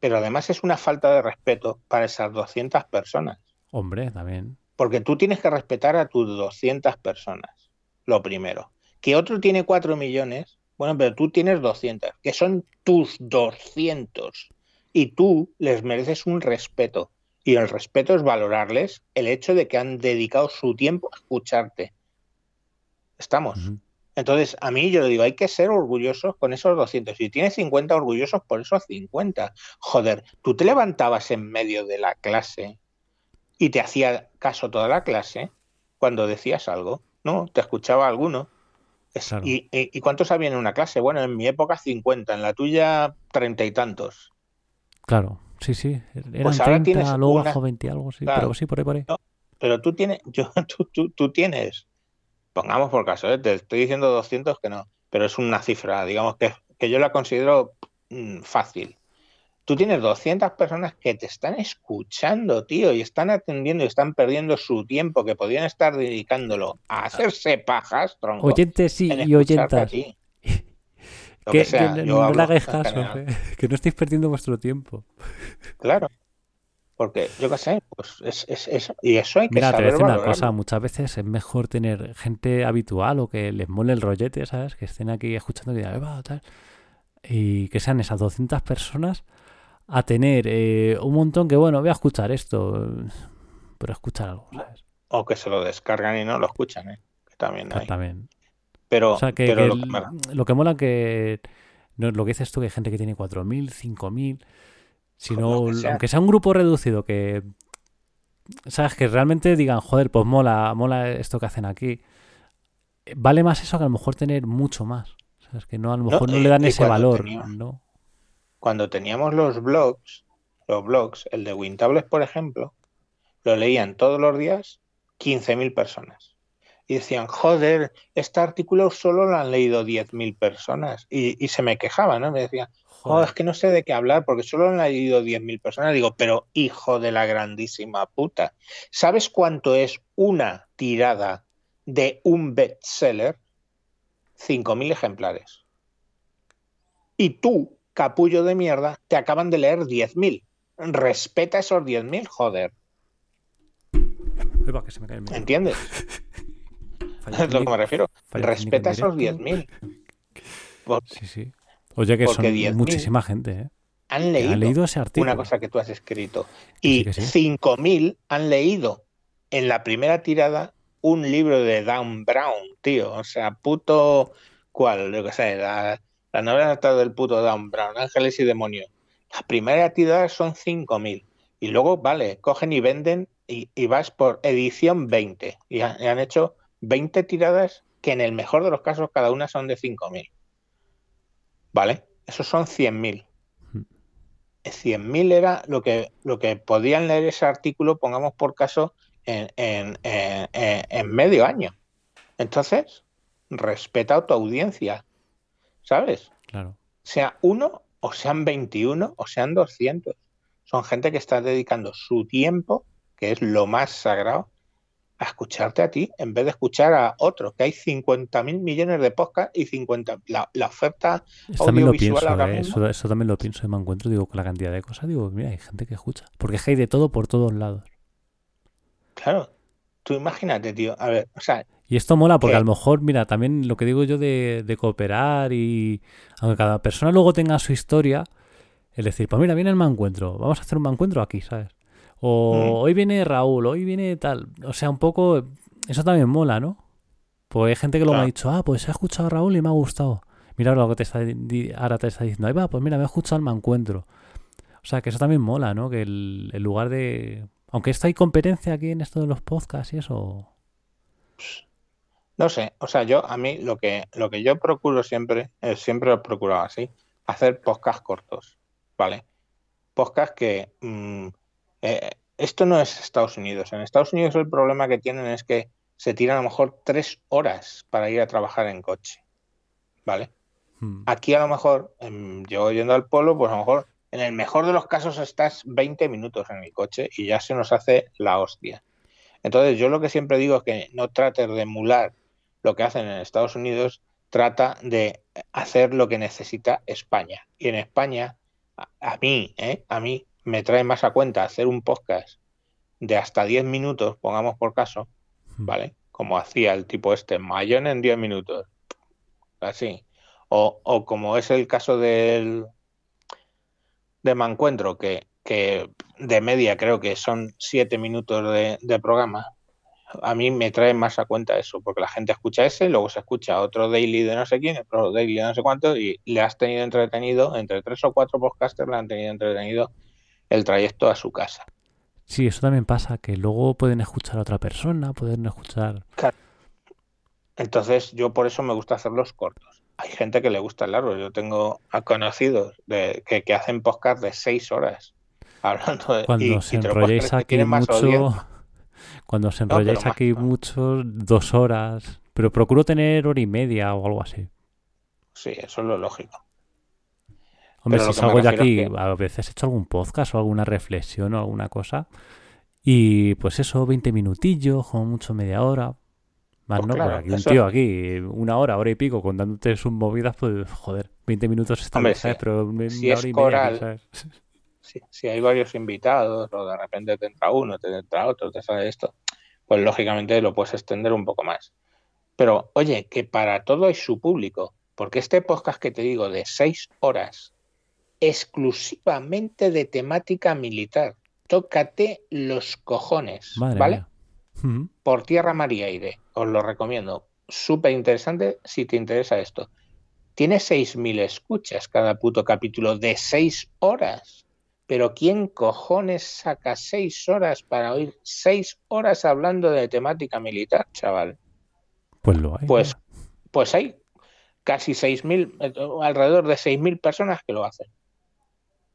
A: Pero además es una falta de respeto para esas 200 personas.
B: Hombre, también.
A: Porque tú tienes que respetar a tus 200 personas, lo primero. Que otro tiene 4 millones, bueno, pero tú tienes 200, que son tus 200. Y tú les mereces un respeto. Y el respeto es valorarles el hecho de que han dedicado su tiempo a escucharte. Estamos. Entonces, a mí yo le digo, hay que ser orgullosos con esos 200. Si tienes 50 orgullosos por esos 50. Joder, tú te levantabas en medio de la clase y te hacía caso toda la clase cuando decías algo. No, te escuchaba alguno.
B: Claro.
A: y, y- y cuántos había en una clase? Bueno, en mi época 50, en la tuya treinta y tantos.
B: Claro, sí, sí. Eran
A: Pues ahora
B: 30,
A: tienes
B: luego
A: una-
B: bajó 20 y algo, sí.
A: Claro.
B: Pero sí, por ahí, por ahí.
A: Pero tú tienes, yo, tú, tú, tú tienes, pongamos por caso, ¿eh? te estoy diciendo 200 que no, pero es una cifra, digamos que, que yo la considero mm, fácil. Tú tienes 200 personas que te están escuchando, tío, y están atendiendo y están perdiendo su tiempo que podrían estar dedicándolo a hacerse pajas, tronco.
B: Oyentes y
A: a
B: oyentas. Que,
A: que sea,
B: que no hagáis caso, hombre, que no estáis perdiendo vuestro tiempo.
A: Claro. Porque yo qué sé, pues es, es eso. Y eso hay que
B: Mira, te voy a decir una cosa, muchas veces es mejor tener gente habitual o que les mole el rollete, ¿sabes? Que estén aquí escuchando y digan, "Eh, tal", y que sean esas 200 personas a tener eh, un montón que, bueno, voy a escuchar esto, pero escuchar algo, ¿sabes?
A: O que se lo descargan y no lo escuchan, ¿eh? Que también hay.
B: También.
A: Pero,
B: O sea, que,
A: pero
B: que
A: lo que me-
B: lo que mola que no, lo que dices tú, que hay gente que tiene 4.000, 5.000, sino,
A: que sea.
B: aunque sea un grupo reducido, que, ¿sabes? Que realmente digan, joder, pues mola, mola esto que hacen aquí. Eh, Vale más eso que a lo mejor tener mucho más. ¿Sabes? Que no, a lo mejor no,
A: y-
B: le dan ese valor,
A: tenía-
B: ¿no?
A: Cuando teníamos los blogs, los blogs, el de Wintables, por ejemplo, lo leían todos los días 15.000 personas. Y decían, joder, este artículo solo lo han leído 10.000 personas. Y, y se me quejaban, ¿no? Me decían, oh, es que no sé de qué hablar porque solo lo han leído 10.000 personas. Digo, pero hijo de la grandísima puta, ¿sabes cuánto es una tirada de un bestseller? 5.000 ejemplares. Y tú, capullo de mierda, te acaban de leer 10.000. Respeta esos 10.000, joder.
B: Uy, que se me cae el.
A: ¿Entiendes? Es lo que me refiero. Respeta esos
B: en directo.
A: 10.000. Por-
B: Sí, sí. Oye, que son
A: 10.000
B: muchísima gente, ¿eh?
A: Han leído,
B: han leído ese artículo.
A: una cosa que tú has escrito. Y
B: sí, sí.
A: 5.000 han leído en la primera tirada un libro de Dan Brown, tío. O sea, puto. ¿Cuál? Yo que sé, la, la novela del puto Dan Brown, Ángeles y Demonios. La primera tirada son 5.000. Y luego, vale, cogen y venden y, y vas por edición 20. Y, ha- y han hecho 20 tiradas que en el mejor de los casos cada una son de 5.000. ¿Vale? Esos son 100.000.
B: Hmm.
A: 100.000 era lo que, lo que podían leer ese artículo, pongamos por caso, en- en- en medio año. Entonces, respeta a tu audiencia, ¿sabes?
B: Claro.
A: Sea uno, o sean 21, o sean 200. Son gente que está dedicando su tiempo, que es lo más sagrado, a escucharte a ti en vez de escuchar a otros, que hay 50.000 millones de podcasts y 50... La, la oferta
B: Eso también lo pienso,
A: ahora
B: ¿eh?
A: mismo.
B: eso, eso también lo pienso y me encuentro, digo, con la cantidad de cosas, digo, mira, hay gente que escucha. Porque es que hay de todo por todos lados.
A: Claro, tú imagínate, tío. A ver, o sea,
B: Y esto mola porque
A: ¿Qué?
B: a lo mejor, mira, también lo que digo yo de, de cooperar y aunque cada persona luego tenga su historia, es decir, pues mira, viene el mancuentro, vamos a hacer un mancuentro aquí, ¿sabes? O
A: Mm.
B: hoy viene Raúl, hoy viene tal. O sea, un poco, eso también mola, ¿no? Pues hay gente que luego me ha
A: Claro.
B: dicho, ah, pues he escuchado a Raúl y me ha gustado. Mira lo que te está, ahora te está diciendo, ahí va, pues mira, me he escuchado el mancuentro. O sea, que eso también mola, ¿no? Que el, el lugar de... Aunque esto hay competencia aquí en esto de los podcasts y eso...
A: no sé, o sea, yo a mí lo que lo que yo procuro siempre, eh, siempre lo he procurado así, hacer podcasts cortos, ¿vale? Podcasts que mm, eh, esto no es Estados Unidos. En Estados Unidos el problema que tienen es que se tiran a lo mejor tres horas para ir a trabajar en coche, ¿vale?
B: hmm,
A: Aquí a lo mejor, em, yo yendo al polo, pues a lo mejor en el mejor de los casos estás 20 minutos en el coche y ya se nos hace la hostia. Entonces yo lo que siempre digo es que no trates de emular lo que hacen en Estados Unidos, trata de hacer lo que necesita España. Y en España, a, a mí, ¿eh? a mí me trae más a cuenta hacer un podcast de hasta 10 minutos, pongamos por caso,
B: hmm.
A: ¿vale? Como hacía el tipo este, Mayón en 10 minutos. Así. O, o como es el caso del de Mancuentro, que, que de media creo que son 7 minutos de, de programa. A mí me trae más a cuenta eso, porque la gente escucha ese, luego se escucha otro daily de no sé quién, otro daily de no sé cuánto, y le has tenido entretenido, entre tres o cuatro podcasters le han tenido entretenido el trayecto a su casa.
B: Sí, eso también pasa, que luego pueden escuchar a otra persona, pueden escuchar...
A: Entonces, yo por eso me gusta hacerlos cortos. Hay gente que le gusta el largo. Yo tengo a conocidos de, que, que hacen podcast de seis horas hablando de.
B: Cuando
A: y-
B: os
A: y
B: enrolléis aquí mucho...
A: audiencia.
B: Cuando os enrolláis aquí
A: ¿no?
B: mucho, dos horas... Pero procuro tener hora y media o algo así.
A: Sí, eso es lo lógico.
B: Hombre,
A: Pero
B: si salgo
A: refiero
B: aquí,
A: que-
B: a veces he hecho algún podcast o alguna reflexión o alguna cosa. Y pues eso, 20 minutillos, como mucho media hora. Más
A: Pues
B: no,
A: claro,
B: aquí un tío aquí, una hora, hora y pico, contándote sus movidas, pues joder, 20 minutos está bien, ¿sabes? Pero una
A: Si es
B: hora y media,
A: coral,
B: ¿sabes?
A: si, si hay varios invitados o de repente te entra uno, te entra otro, te sale esto, pues lógicamente lo puedes extender un poco más. Pero oye, que para todo hay su público, porque este podcast que te digo de seis horas, exclusivamente de temática militar, tócate los cojones,
B: Madre
A: ¿vale? Por tierra, mar y aire, os lo recomiendo. Súper interesante si te interesa esto. Tiene 6.000 escuchas cada puto capítulo de 6 horas. Pero ¿quién cojones saca 6 horas para oír 6 horas hablando de temática militar, chaval?
B: Pues lo hay.
A: Pues, pues hay casi 6.000, eh, alrededor de 6.000 personas que lo hacen.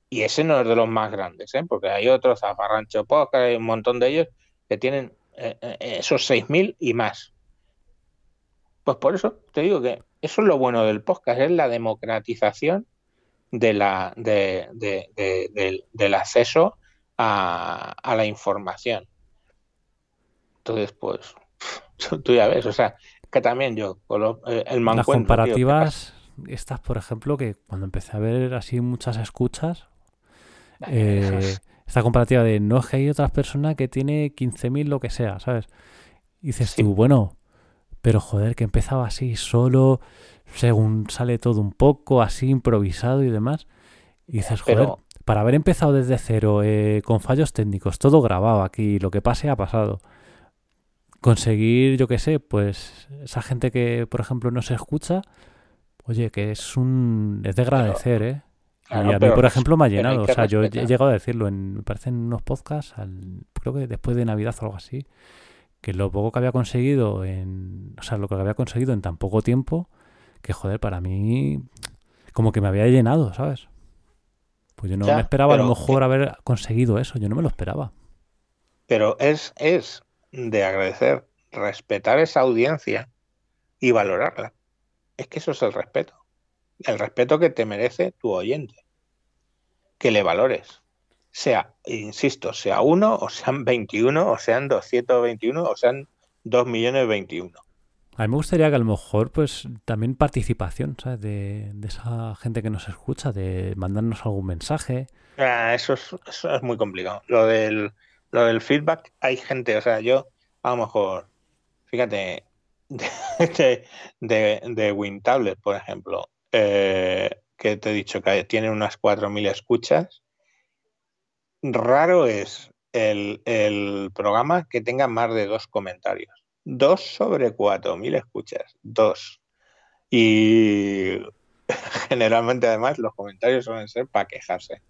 A: Y ese no es de los más grandes, ¿eh? porque hay otros, Zafarrancho Podcast, hay un montón de ellos que tienen eh, eh, esos 6.000 y más. Pues por eso te digo que eso es lo bueno del podcast, es la democratización de la, de, de- de- del, del acceso a, a la información. Entonces, pues, tú ya ves, o sea, que también yo, con lo- eh, el
B: Las
A: mancuentro, tío, ¿qué
B: comparativas, estas, por ejemplo, que cuando empecé a ver así muchas escuchas, eh, esta comparativa de no es que hay otras personas que tiene 15.000 lo que sea, ¿sabes? Y dices
A: Sí.
B: tú, bueno, pero joder, que empezaba así solo, según sale todo un poco, así improvisado y demás. Y dices, joder,
A: Pero-
B: para haber empezado desde cero, eh, con fallos técnicos, todo grabado aquí, lo que pase ha pasado. Conseguir, yo qué sé, pues esa gente que, por ejemplo, no se escucha, oye, que es un... es de agradecer, ¿eh?
A: Claro,
B: y a mí, por ejemplo, me ha llenado. O sea, yo he llegado a decirlo, en, me parece en unos podcasts, al- creo que después de Navidad o algo así, que lo poco que había conseguido en... O sea, lo que había conseguido en tan poco tiempo, que joder, para mí, como que me había llenado, ¿sabes? Pues yo no
A: Ya,
B: me esperaba a lo mejor haber conseguido eso, yo no me lo esperaba.
A: Pero es, es de agradecer, respetar esa audiencia y valorarla. Es que eso es el respeto. El respeto que te merece tu oyente. Que le valores. Sea, insisto, sea uno, o sean 21, o sean 221, o sean 2 millones 21.
B: A mí me gustaría que a lo mejor, pues, también participación, ¿sabes? De, esa gente que nos escucha, de mandarnos algún mensaje.
A: Ah, eso, es, muy complicado. Lo del, feedback, hay gente, o sea, yo a lo mejor, fíjate, de, de, WinTablet, por ejemplo, eh, que te he dicho que tiene unas 4.000 escuchas, raro es el programa que tenga más de dos comentarios. Dos sobre 4.000 escuchas, dos. Y generalmente además los comentarios suelen ser para quejarse.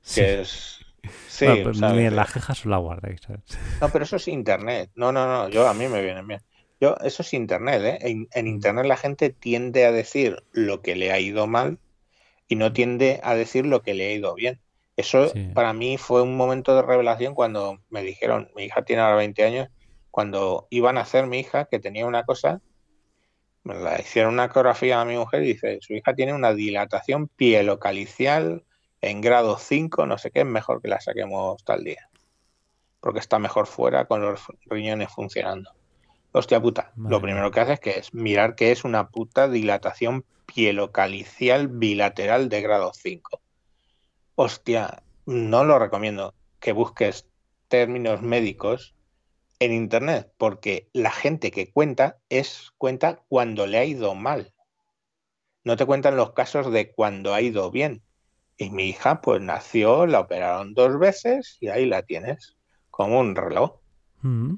B: Sí.
A: Que es... Sí,
B: Bueno, pues
A: ¿sabes?
B: ni en las quejas la guardéis, ¿sabes?
A: No, pero eso es internet. No, no, no, yo a mí me vienen bien. Yo, eso es internet, ¿eh? En, en internet la gente tiende a decir lo que le ha ido mal y no tiende a decir lo que le ha ido bien. Eso
B: Sí.
A: para mí fue un momento de revelación cuando me dijeron, mi hija tiene ahora 20 años, cuando iban a hacer mi hija que tenía una cosa, me la hicieron una ecografía a mi mujer y dice, su hija tiene una dilatación pielocalicial en grado 5, no sé qué, es mejor que la saquemos tal día. Porque está mejor fuera con los riñones funcionando. Hostia puta,
B: Madre
A: lo primero que hace es que es mirar que es una puta dilatación pielocalicial bilateral de grado 5. Hostia, no lo recomiendo que busques términos médicos en internet, porque la gente que cuenta es cuenta cuando le ha ido mal. No te cuentan los casos de cuando ha ido bien. Y mi hija, pues nació, la operaron dos veces y ahí la tienes, como un reloj.
B: Mm.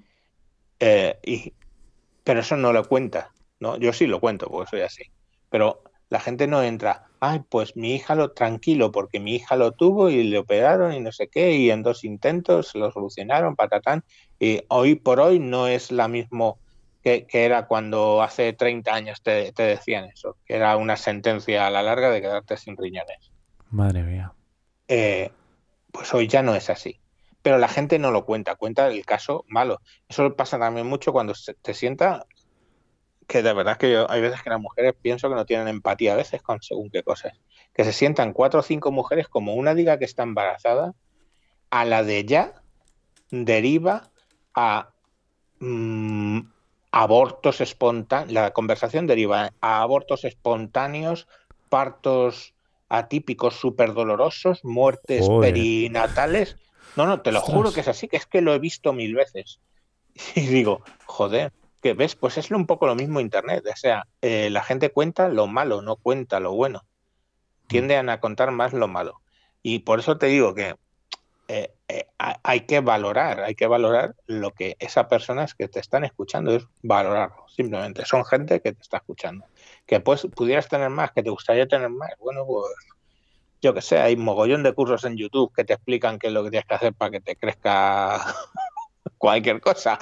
A: Eh, y, pero eso no lo cuenta, ¿no? Yo sí lo cuento, porque soy así. Pero la gente no entra, ay, pues mi hija lo tranquilo, porque mi hija lo tuvo y le operaron y no sé qué, y en dos intentos se lo solucionaron, patatán. Y hoy por hoy no es la mismo que, que era cuando hace 30 años te, te decían eso, que era una sentencia a la larga de quedarte sin riñones.
B: Madre mía.
A: Eh, pues hoy ya no es así. Pero la gente no lo cuenta, cuenta el caso malo. Eso pasa también mucho cuando se- te sienta que de verdad que yo, hay veces que las mujeres pienso que no tienen empatía a veces con según qué cosas. que se sientan cuatro o cinco mujeres, como una diga que está embarazada, a la de ya deriva a mm, abortos espontáneos, la conversación deriva a abortos espontáneos, partos atípicos súper dolorosos, muertes
B: Joder.
A: perinatales. No, no, te lo
B: Ostras.
A: juro que es así, que es que lo he visto mil veces. Y digo, joder, que ves, pues es un poco lo mismo Internet. O sea, eh, la gente cuenta lo malo, no cuenta lo bueno. Tienden a contar más lo malo. Y por eso te digo que eh, eh, ha- hay que valorar, hay que valorar lo que esas personas que te están escuchando, es valorarlo, simplemente. Son gente que te está escuchando. Que pues pudieras tener más, que te gustaría tener más. Bueno, pues yo que sé, hay mogollón de cursos en YouTube que te explican qué es lo que tienes que hacer para que te crezca cualquier cosa.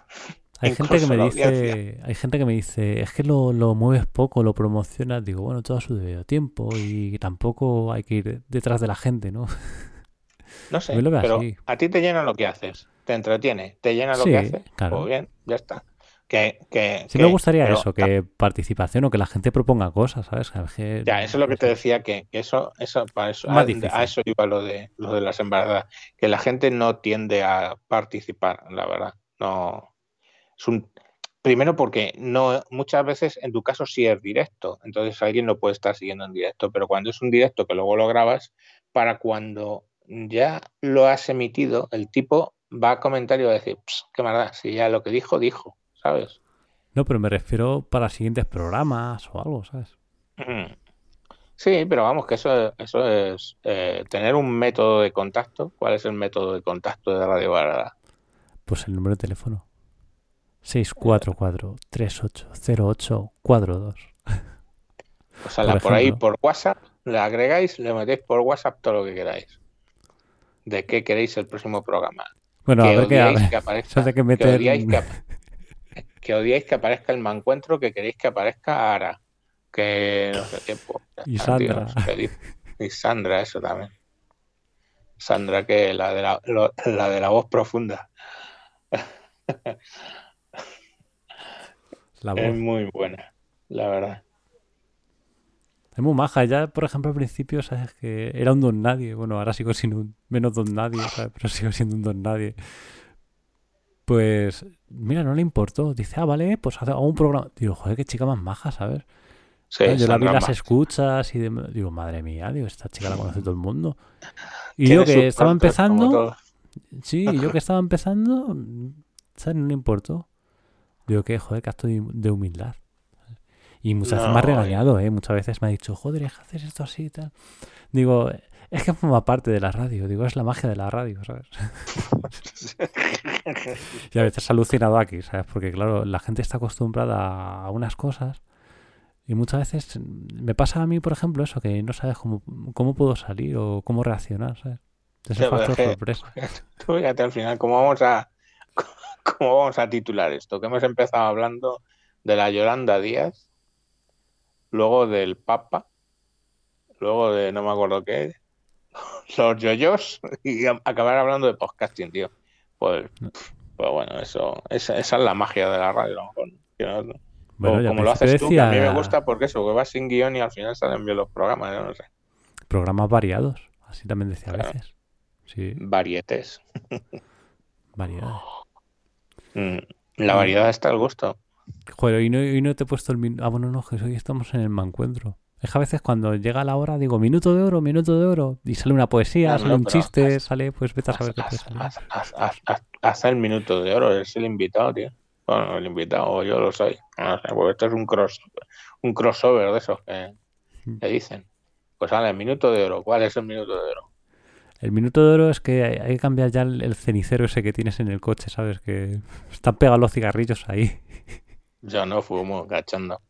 B: Hay gente que me dice, hay gente que me dice, es que lo, lo mueves poco, lo promocionas, digo, bueno, todo a su debido tiempo y tampoco hay que ir detrás de la gente, ¿no?
A: No sé,
B: veo
A: pero
B: así.
A: a ti te llena lo que haces, te entretiene, te llena lo
B: Sí,
A: que haces.
B: claro.
A: Pues bien, ya está. Que, que,
B: Sí
A: que-
B: me gustaría
A: pero
B: eso, que participación o que la gente proponga cosas, ¿sabes? A
A: Ya, eso es lo que te decía, que, eso, eso, para eso, a, a eso iba lo de, lo de las embarazadas, que la gente no tiende a participar, la verdad. No, es un, primero porque no, muchas veces en tu caso sí es directo, entonces alguien lo puede estar siguiendo en directo, pero cuando es un directo que luego lo grabas, para cuando ya lo has emitido, el tipo va a comentar y va a decir, "Ps, qué maldad, si ya lo que dijo, dijo, ¿sabes?
B: No, pero me refiero para siguientes programas o algo, ¿sabes?
A: Mm. Sí, pero vamos, que eso, eso es eh, tener un método de contacto. ¿Cuál es el método de contacto de Radio Varada?
B: Pues el número de teléfono. 644-380842.
A: Pues ala,
B: Por
A: por, ahí por WhatsApp, le agregáis, le metéis por WhatsApp todo lo que queráis. ¿De qué queréis el próximo programa?
B: Bueno, a
A: que
B: ver qué... a ver,
A: que aparezca,
B: eso de que
A: que odiáis que, odiáis que aparezca el mancuentro, que queréis que aparezca Ara, que no sé qué. pues,
B: Y
A: tío,
B: Sandra.
A: qué. Y Sandra, eso también. Sandra, que la de la, lo- la de la voz profunda.
B: La voz.
A: Es muy buena, la verdad.
B: Es muy maja. Ya, por ejemplo, al principio, ¿sabes? Que era un don nadie. Bueno, ahora sigo siendo un menos don nadie, ¿sabes? Pero sigo siendo un don nadie. Pues, mira, no le importó. Dice, ah, vale, pues hago un programa. Digo, joder, qué chica más maja, ¿sabes?
A: Sí,
B: yo la vi las escuchas y demás. Digo, madre mía, digo, esta chica la conoce todo el mundo. Y yo que estaba empezando, sí, yo que estaba empezando, ¿sabes? No le importó. Digo, que joder, que acto de humildad. Y muchas veces me ha
A: No,
B: regañado, ¿eh? Muchas veces me ha dicho, joder, es que haces esto así y tal. Digo, es que forma parte de la radio. Digo, es la magia de la radio, ¿sabes? Y a veces alucinado aquí, ¿sabes? Porque, claro, la gente está acostumbrada a unas cosas y muchas veces me pasa a mí, por ejemplo, eso, que no sabes cómo, cómo puedo salir o cómo reaccionar, ¿sabes? Es el factor sorpresa.
A: Tú fíjate al final cómo vamos a cómo vamos a titular esto, que hemos empezado hablando de la Yolanda Díaz, luego del Papa, luego de no me acuerdo qué, los yoyos y acabar hablando de podcasting, tío. Pues, pues bueno, eso, esa, esa es la magia de la radio, a lo mejor. que no-
B: Bueno,
A: o
B: ya
A: como lo haces tú, que a mí me gusta porque eso, que vas sin guion y al final salen bien los programas, yo no sé.
B: programas variados, así también decía a veces. Sí,
A: Varietes.
B: variedades.
A: Mm, La
B: Mm.
A: variedad está al gusto.
B: Joder, y no, y no te he puesto el minuto. Ah, bueno, no, que hoy estamos en el mancuentro. Es que a veces cuando llega la hora digo minuto de oro, minuto de oro, y sale una poesía,
A: No,
B: sale
A: no,
B: un chiste,
A: haz-
B: sale, pues vete a saber
A: Haz,
B: qué puede
A: haz- el minuto de oro, es el invitado, tío. Bueno, el invitado, yo lo soy. No sé, porque esto es un cross, un crossover de esos que,
B: Mm.
A: que dicen. Pues sale el minuto de oro. ¿Cuál es el minuto de oro?
B: El minuto de oro es que hay, que cambiar ya el, cenicero ese que tienes en el coche, ¿sabes? Que están pegados los cigarrillos ahí.
A: Yo no fumo, cachando.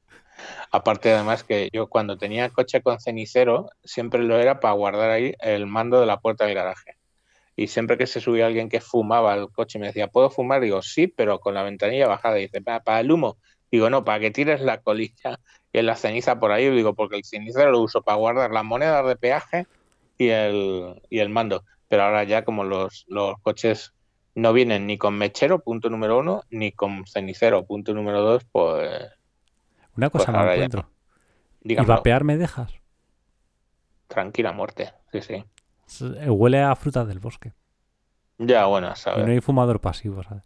A: Aparte, además, que yo cuando tenía coche con cenicero, siempre lo era para guardar ahí el mando de la puerta del garaje. Y siempre que se subía alguien que fumaba al coche me decía, ¿puedo fumar? Digo, sí, pero con la ventanilla bajada. Y dice, ¿para, para el humo? Digo, no, para que tires la colilla y la ceniza por ahí. Digo, porque el cenicero lo uso para guardar las monedas de peaje y el, y el mando. Pero ahora ya como los, los coches no vienen ni con mechero, punto número uno, ni con cenicero, punto número dos, pues
B: Una cosa
A: Pues
B: me
A: ya
B: encuentro. ¿Y vapear me dejas?
A: tranquila muerte. Sí, sí.
B: S- Huele a frutas del bosque.
A: Ya, bueno, a
B: Y no hay fumador pasivo, ¿sabes?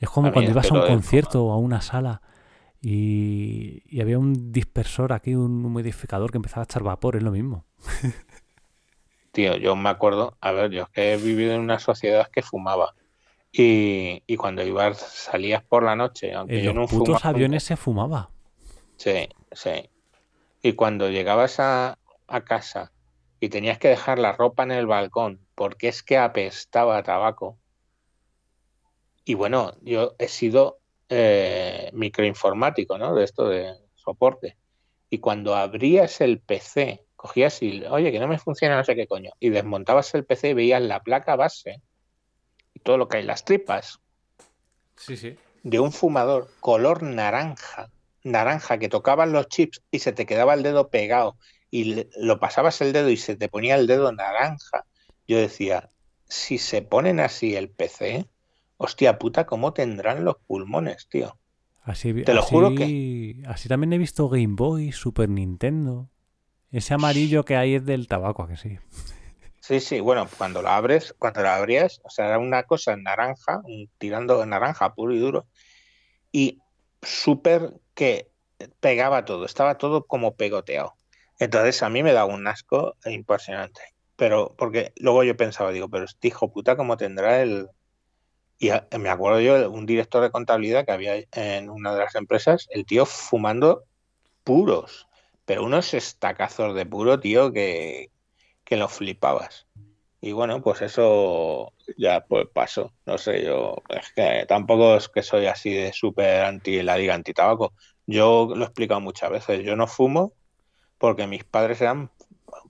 B: Es como
A: A
B: cuando ibas a un concierto o a una sala y, y había un dispersor aquí, un humidificador que empezaba a echar vapor, es lo mismo.
A: Tío, yo me acuerdo, a ver, yo es que he vivido en una sociedad que fumaba. Y, y cuando ibas, salías por la noche, aunque
B: En
A: yo
B: los
A: no
B: putos
A: fumaba.
B: aviones se fumaba.
A: Sí, sí. Y cuando llegabas a, a casa y tenías que dejar la ropa en el balcón porque es que apestaba a tabaco. Y bueno, yo he sido eh, microinformático, ¿no? De esto de soporte. Y cuando abrías el PC, cogías y, oye, que no me funciona no sé qué coño, y desmontabas el PC y veías la placa base y todo lo que hay, las tripas
B: Sí, sí.
A: de un fumador color naranja, naranja, que tocaban los chips y se te quedaba el dedo pegado y lo pasabas el dedo y se te ponía el dedo naranja. Yo decía, si se ponen así el PC, hostia puta, ¿cómo tendrán los pulmones, tío?
B: Así,
A: Te lo juro
B: así- Así también he visto Game Boy, Super Nintendo. Ese amarillo que hay es del tabaco, ¿a que sí?
A: Sí, sí, bueno, cuando lo abres, cuando lo abrías, o sea, era una cosa naranja, un- tirando naranja puro y duro, y súper que pegaba todo, estaba todo como pegoteado. Entonces a mí me daba un asco impresionante. Pero, porque luego yo pensaba, digo, pero este hijo puta, ¿cómo tendrá el. Y a- me acuerdo yo, un director de contabilidad que había en una de las empresas, el tío fumando puros, pero unos estacazos de puro, tío, que, que lo flipabas. Y bueno, pues eso ya pues pasó. No sé, yo es que tampoco es que soy así de súper anti la liga anti-tabaco. Yo lo he explicado muchas veces. Yo no fumo porque mis padres eran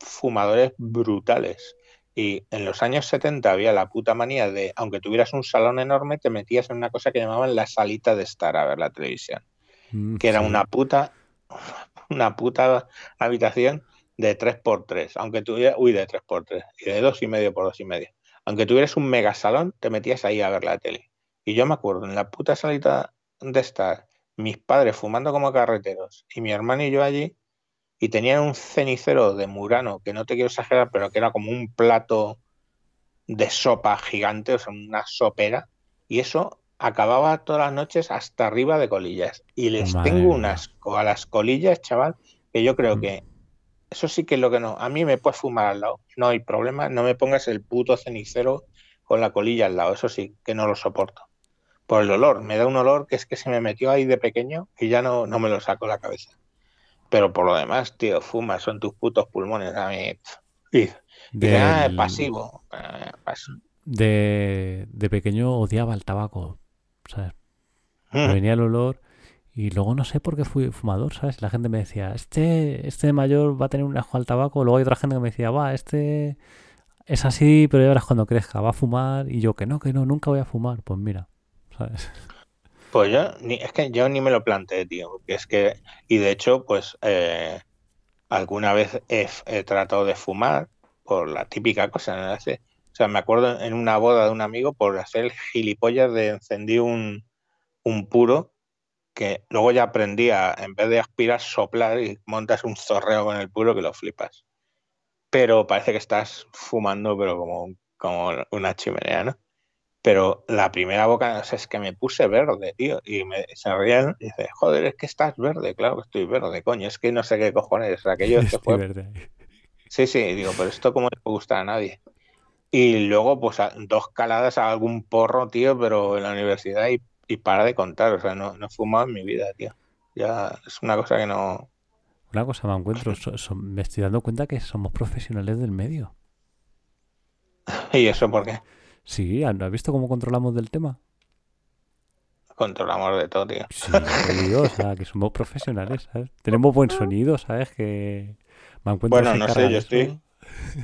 A: fumadores brutales. Y en los años 70 había la puta manía de, aunque tuvieras un salón enorme, te metías en una cosa que llamaban la salita de estar a ver la televisión
B: Mm,
A: que era
B: sí.
A: una puta, una puta habitación de 3x3, aunque tuviera, uy, de 3x3, y de 2,5 por 2,5. Aunque tuvieras un mega salón, te metías ahí a ver la tele. Y yo me acuerdo, en la puta salita de estar, mis padres fumando como carreteros, y mi hermano y yo allí, y tenían un cenicero de Murano, que no te quiero exagerar, pero que era como un plato de sopa gigante, o sea, una sopera, y eso acababa todas las noches hasta arriba de colillas. Y les
B: Madre
A: tengo un asco a las colillas, chaval, que yo creo
B: Mm.
A: que eso sí que es lo que no. A mí me puedes fumar al lado, no hay problema, no me pongas el puto cenicero con la colilla al lado, eso sí que no lo soporto. Por el olor, me da un olor que es que se me metió ahí de pequeño y ya no, no me lo saco la cabeza. Pero por lo demás, tío, fuma, son tus putos pulmones. A mí. Y, ah,
B: Del-
A: pasivo. ah, pas-
B: de, de pequeño odiaba el tabaco, ¿sabes? Me
A: Mm.
B: venía el olor y luego no sé por qué fui fumador, ¿sabes? La gente me decía, este, este mayor va a tener un asco al tabaco. Luego hay otra gente que me decía, va, este es así, pero ya verás cuando crezca, va a fumar. Y yo, que no, que no, nunca voy a fumar. Pues mira, ¿sabes?
A: Pues yo, ni, es que yo ni me lo planteé, tío, porque es que, y de hecho, pues eh, alguna vez he, tratado de fumar por la típica cosa, ¿no? O sea, me acuerdo en una boda de un amigo por hacer el gilipollas de encendí un, un puro que luego ya aprendí a, en vez de aspirar, soplar y montas un zorreo con el puro que lo flipas. Pero parece que estás fumando, pero como, como una chimenea, ¿no? Pero la primera boca, o sea, es que me puse verde, tío. Y me, se rían y dice, joder, es que estás verde. Claro que estoy verde, coño. Es que no sé qué cojones. Aquello que
B: Estoy
A: fue
B: verde.
A: Sí, sí, digo, pero esto como le puede gustar a nadie. Y luego, pues, dos caladas a algún porro, tío, pero en la universidad y, y para de contar. O sea, no, no he fumado en mi vida, tío. Ya es una cosa que no.
B: Una cosa me encuentro, so- so- me estoy dando cuenta que somos profesionales del medio.
A: ¿Y eso porque
B: Sí, ¿has visto cómo controlamos del tema?
A: Controlamos de todo, tío.
B: Sí, te digo, o sea, que somos profesionales, ¿sabes? Tenemos buen sonido, ¿sabes? Que me encuentro
A: Bueno, no sé, yo estoy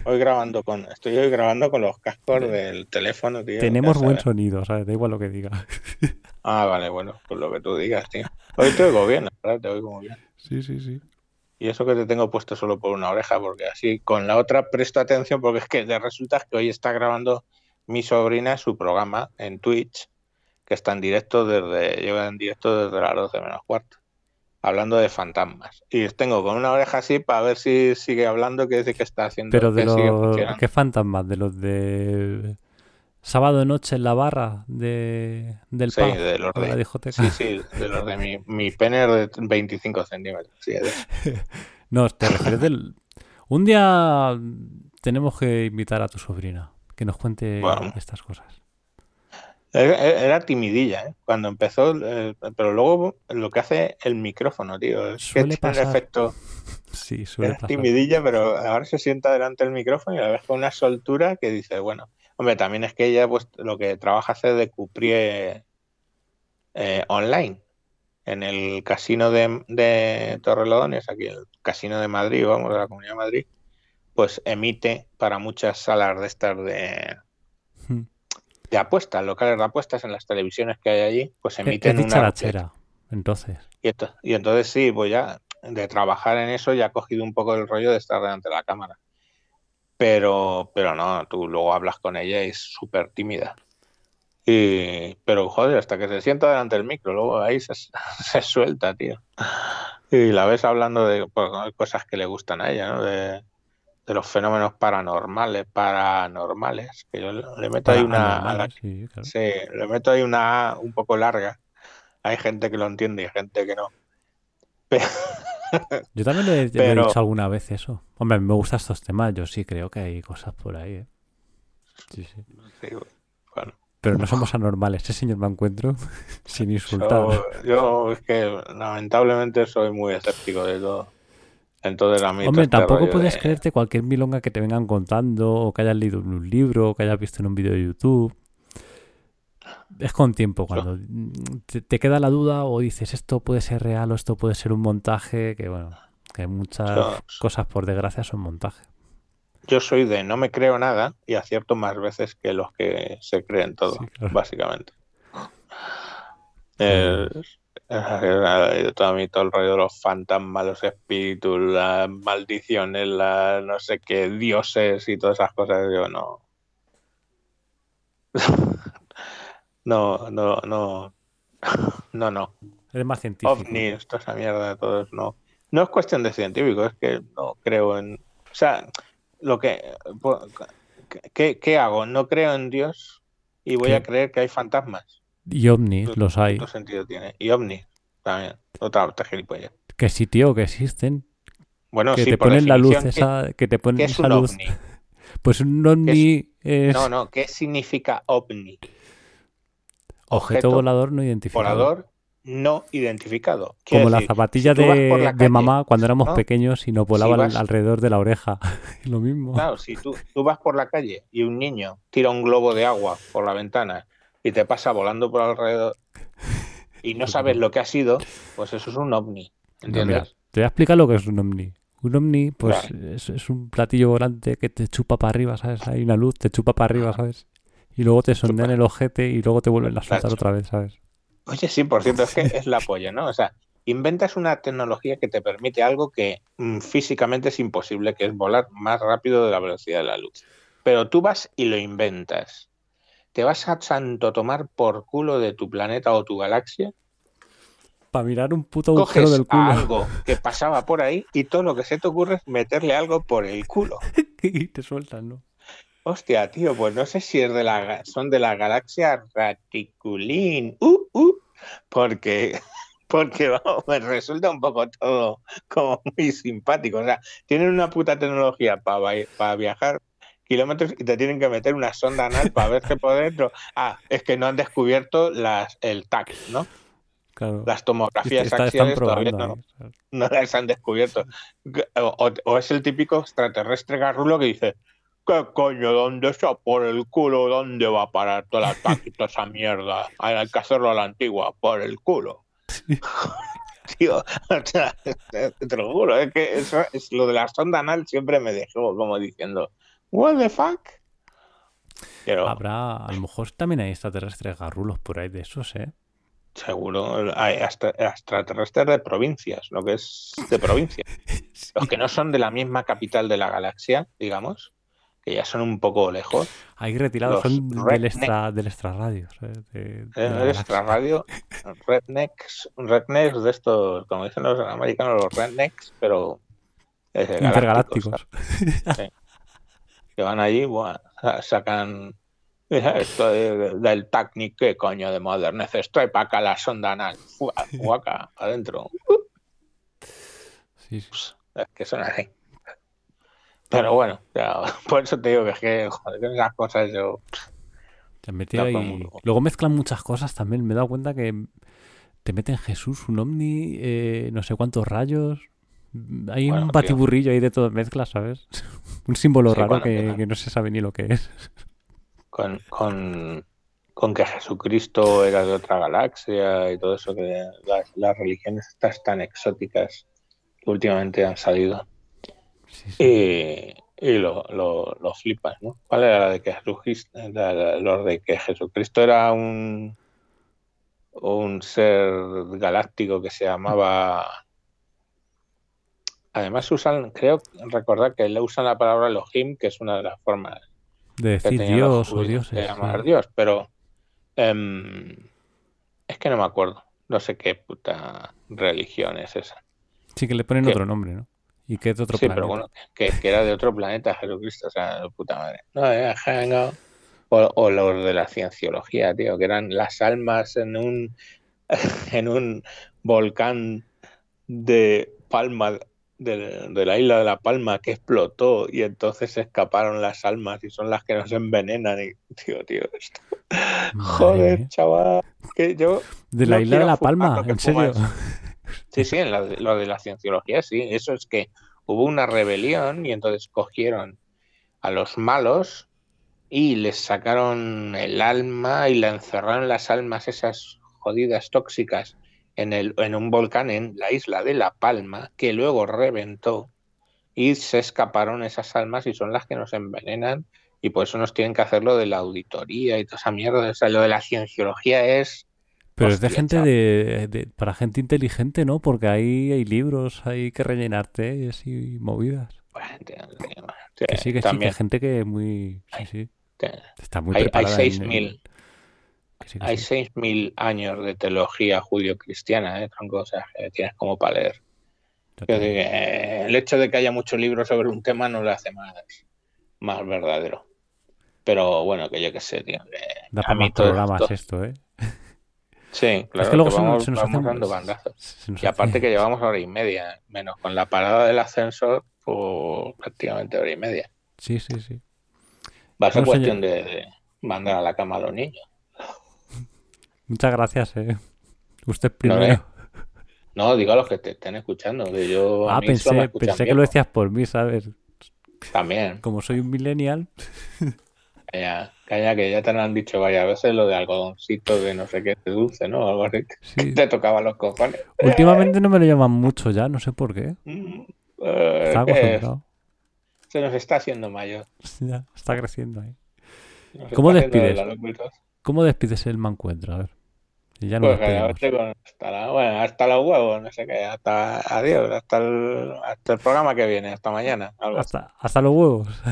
A: hoy grabando con, estoy hoy grabando con los cascos del teléfono, tío.
B: Tenemos buen sonido, ¿sabes? Da igual lo que diga.
A: Ah, vale, bueno, pues lo que tú digas, tío. Hoy te oigo bien, verdad, te oigo muy bien.
B: Sí, sí, sí.
A: Y eso que te tengo puesto solo por una oreja, porque así con la otra presto atención, porque es que de resulta que hoy está grabando mi sobrina su programa en Twitch, que está en directo desde, lleva en directo desde las 12 menos cuarto. hablando de fantasmas. Y tengo con una oreja así para ver si sigue hablando, que dice que está haciendo.
B: Pero de los... ¿Qué fantasmas? ¿De los de sábado noche en la barra de... del
A: Sí,
B: pub?
A: de los
B: de la discoteca?
A: Sí, sí, de los de mi, mi pene de 25 centímetros. Sí,
B: No, te refieres del... Un día tenemos que invitar a tu sobrina que nos cuente
A: Bueno.
B: estas cosas.
A: Era, timidilla, ¿eh? Cuando empezó, eh, pero luego lo que hace el micrófono, tío, es que
B: Suele
A: un
B: pasar.
A: efecto.
B: Sí, suele
A: Era
B: pasar.
A: timidilla, pero ahora se sienta delante del micrófono y la ves con una soltura que dice, bueno, hombre, también es que ella, pues, lo que trabaja hacer de cuprie eh, online en el casino de, de Torrelodones, aquí el casino de Madrid, vamos, de la Comunidad de Madrid, pues emite para muchas salas de estas de,
B: Hmm.
A: de apuestas, locales de apuestas en las televisiones que hay allí, pues
B: Es
A: emiten una
B: dicharachera, entonces.
A: y, ento- y entonces sí, pues ya de trabajar en eso ya ha cogido un poco el rollo de estar delante de la cámara. Pero, pero no, tú luego hablas con ella y es súper tímida. Y, pero joder, hasta que se sienta delante del micro, luego ahí se, se suelta, tío. Y la ves hablando de pues, cosas que le gustan a ella, ¿no? De, de los fenómenos paranormales, paranormales, que yo le meto ahí una, a la-
B: sí, claro.
A: Sí, le meto ahí una A un poco larga. Hay gente que lo entiende y gente que no. Pero,
B: Yo también le, he dicho alguna vez eso. Hombre, me gustan estos temas. Yo sí creo que hay cosas por ahí, ¿eh? Sí, sí.
A: sí, bueno,
B: Pero no somos anormales. Ese señor me encuentro sin insultar.
A: yo, yo es que lamentablemente soy muy escéptico de todo. Entonces a mí
B: Hombre,
A: este
B: tampoco puedes
A: de-
B: creerte cualquier milonga que te vengan contando o que hayas leído en un libro o que hayas visto en un vídeo de YouTube. Es con tiempo cuando te, te queda la duda o dices esto puede ser real o esto puede ser un montaje, que bueno, que muchas cosas por desgracia son montaje.
A: Yo soy de no me creo nada y acierto más veces que los que se creen todo,
B: Sí, claro.
A: básicamente. Todo, a mí todo el rollo de los fantasmas, los espíritus, las maldiciones, las no sé qué, dioses y todas esas cosas, yo no. No, no, no. No, no.
B: Eres más científico.
A: ovnis, toda esa mierda, todo eso, no. No es cuestión de científico, es que no creo en. O sea, lo que. ¿Qué, qué hago? No creo en Dios y voy
B: ¿Qué?
A: a creer que hay fantasmas.
B: Y ovnis, los hay.
A: ¿Qué sentido tiene? Y ovnis también. Otra, otra gilipollas.
B: Que sí, tío, que existen.
A: Bueno,
B: que
A: sí,
B: te
A: por
B: ponen la luz
A: definición, ¿qué-
B: esa, que te ponen
A: ¿Qué es
B: esa luz.
A: ovni?
B: Pues un ovni es
A: No, no, ¿qué significa ovni?
B: objeto
A: objeto
B: volador no identificado.
A: Volador no identificado.
B: Como la
A: decir,
B: zapatilla
A: si
B: de,
A: la
B: de
A: calle,
B: mamá cuando éramos
A: ¿no?
B: pequeños y nos volaba
A: vas-
B: alrededor de la oreja. Lo mismo.
A: Claro, si tú, tú vas por la calle y un niño tira un globo de agua por la ventana y te pasa volando por alrededor y no sabes lo que ha sido, pues eso es un ovni.
B: No, mira,
A: ¿Entiendes?
B: te voy a explicar lo que es un ovni. Un ovni, pues
A: Claro.
B: es, es un platillo volante que te chupa para arriba, ¿sabes? Hay una luz, te chupa para arriba, ¿sabes? Y luego te sondean el ojete y luego te vuelven a soltar otra vez, ¿sabes?
A: Oye, sí, por cierto, es que es la polla, ¿no? O sea, inventas una tecnología que te permite algo que mm, físicamente es imposible, que es volar más rápido de la velocidad de la luz. Pero tú vas y lo inventas. ¿Te vas a santo tomar por culo de tu planeta o tu galaxia?
B: Para mirar un puto agujero
A: coges
B: del culo.
A: a algo que pasaba por ahí y todo lo que se te ocurre es meterle algo por el culo.
B: y te sueltan, ¿no?
A: Hostia, tío, pues no sé si es de la, son de la galaxia Raticulín. Uh, uh, porque, porque vamos, me resulta un poco todo como muy simpático. O sea, tienen una puta tecnología para viajar kilómetros y te tienen que meter una sonda anal para verte por dentro. Ah, es que no han descubierto las, el TAC, ¿no?
B: Claro.
A: Las tomografías
B: Está- están
A: axiales todavía
B: probando
A: no,
B: ¿sabes?
A: no las han descubierto. O, es el típico extraterrestre garrulo que dice, ¿qué coño? ¿Dónde está por el culo? ¿Dónde va a parar toda la TAC y toda esa mierda? Hay que hacerlo a la antigua, por el culo. Tío, o sea, te lo juro, es que eso es lo de la sonda anal siempre me dejó como diciendo, ¿What the fuck? Pero
B: Habrá, a lo mejor también hay extraterrestres garrulos por ahí de esos, ¿eh?
A: seguro hay extraterrestres de provincias, lo que es de provincia. Los que no son de la misma capital de la galaxia, digamos, que ya son un poco lejos.
B: Ahí retirados son del extra, del extra radio. ¿sabes? De- de
A: En
B: la
A: el
B: galaxia.
A: extra radio, rednecks, rednecks de estos, como dicen los americanos, los rednecks, pero eh, galácticos,
B: Intergalácticos.
A: ¿sabes? Que van allí, sa- sacan "Mira, esto de- del Tacnic, qué coño de moderneces, trae para acá la sonda Fua, guaca, adentro,
B: Sí, sí.
A: es que son así. Pero bueno, ya, por eso te digo que es que, joder, esas cosas yo...
B: Se metido ahí-. Luego mezclan muchas cosas también. Me he dado cuenta que te meten Jesús, un ovni, eh, no sé cuántos rayos. Hay
A: Bueno,
B: un
A: tío.
B: batiburrillo ahí de todo mezcla, ¿sabes? un símbolo
A: Sí,
B: raro
A: bueno,
B: que, no se sabe ni lo que es.
A: con, con, con que Jesucristo era de otra galaxia y todo eso, que las, las religiones estas tan exóticas que últimamente han salido.
B: Sí, sí.
A: Y, y lo, lo, lo flipas, ¿no? ¿Cuál era la de que Jesucristo, la- la- de que Jesucristo era un, un ser galáctico que se llamaba... Además usan, creo recordar que le usan la palabra Elohim, que es una de las formas
B: De decir Dios o dioses.
A: de llamar Dios, pero em, es que no me acuerdo. No sé qué puta religión es esa.
B: Sí, que le ponen
A: Que-
B: otro nombre, ¿no? Y que es de otro
A: sí,
B: planeta.
A: pero bueno, que, que era de otro planeta Jesucristo, o sea, de puta madre. No, era Jango. O, o los de la cienciología, tío, que eran las almas en un en un volcán de Palma, de, de la isla de La Palma, que explotó y entonces se escaparon las almas y son las que nos envenenan. Y, tío, tío, esto.
B: Madre
A: Joder, chaval, que yo
B: De la
A: no
B: isla de La Palma,
A: lo
B: en serio.
A: fumas. Sí, sí, en la de- lo de la cienciología, sí. Eso es que hubo una rebelión y entonces cogieron a los malos y les sacaron el alma y la encerraron las almas esas jodidas tóxicas en, el, en un volcán en la isla de La Palma que luego reventó y se escaparon esas almas y son las que nos envenenan y por eso nos tienen que hacer lo de la auditoría y toda esa mierda. O sea, lo de la cienciología es...
B: Pero es de
A: Hostia,
B: gente de, de- para gente inteligente, ¿no? Porque ahí hay libros, hay que rellenarte y así movidas.
A: Bueno, tío, tío,
B: Que sí, que sí, que
A: también
B: hay gente que muy... Sí, sí. Está muy
A: hay, hay
B: preparada. en-
A: 6.000
B: que sí,
A: hay
B: sí.
A: 6.000 años de teología judío-cristiana, ¿eh, tronco? O sea, que tienes como para leer. Eh, el hecho de que haya muchos libros sobre un tema no lo hace más, más verdadero. Pero bueno, que yo qué sé, tío. que
B: Da para
A: mí
B: más programas
A: esto-
B: esto, ¿eh?
A: Sí, claro,
B: es que luego
A: que vamos,
B: se nos
A: vamos
B: hacen-
A: dando bandazos.
B: se nos
A: Y aparte
B: hace-
A: que llevamos hora y media, menos con la parada del ascensor, pues prácticamente hora y media.
B: Sí, sí, sí.
A: Va a ser cuestión de, de mandar a la cama a los niños.
B: Muchas gracias, ¿eh? Usted primero.
A: eh. No, digo a los que te estén escuchando. Que yo,
B: ah,
A: me
B: pensé, pensé que lo
A: viejos.
B: decías por mí, ¿sabes?
A: También.
B: Como soy un millennial.
A: Calla, calla, que ya te lo han dicho varias veces lo de algodoncito de no sé qué de dulce, ¿no? Algo así.
B: Sí.
A: Te tocaba los cojones.
B: Últimamente no me lo llaman mucho ya, no sé por qué.
A: Mm, eh. Se nos está haciendo mayor.
B: Ya, está creciendo ahí. ¿Cómo despides?
A: de.
B: ¿Cómo despides el mancuentro? A ver. Y ya no
A: Pues con hasta, la, bueno, hasta los huevos, no sé qué. Hasta adiós, hasta el, hasta el programa que viene, hasta mañana. Algo.
B: Hasta, hasta los huevos.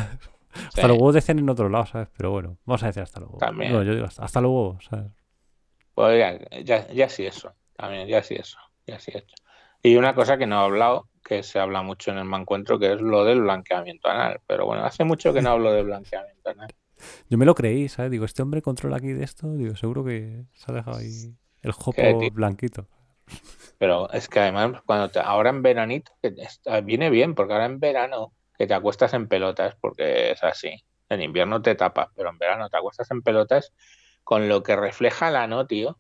B: hasta
A: Sí.
B: los huevos decían en otro lado, ¿sabes? Pero bueno, vamos a decir hasta los huevos.
A: También.
B: No, yo digo hasta, hasta los huevos, ¿sabes?
A: Pues ya, ya, ya sí eso, también, ya sí eso, ya sí eso. Y una cosa que no he hablado, que se habla mucho en el mancuentro, que es lo del blanqueamiento anal. Pero bueno, hace mucho que no hablo de blanqueamiento anal.
B: Yo me lo creí, ¿sabes? Digo, este hombre controla aquí de esto. Digo, seguro que se ha dejado ahí el jopo blanquito.
A: Pero es que además, cuando te, ahora en veranito, que está- viene bien, porque ahora en verano que te acuestas en pelotas, porque es así. En invierno te tapas, pero en verano te acuestas en pelotas con lo que refleja el ano, tío.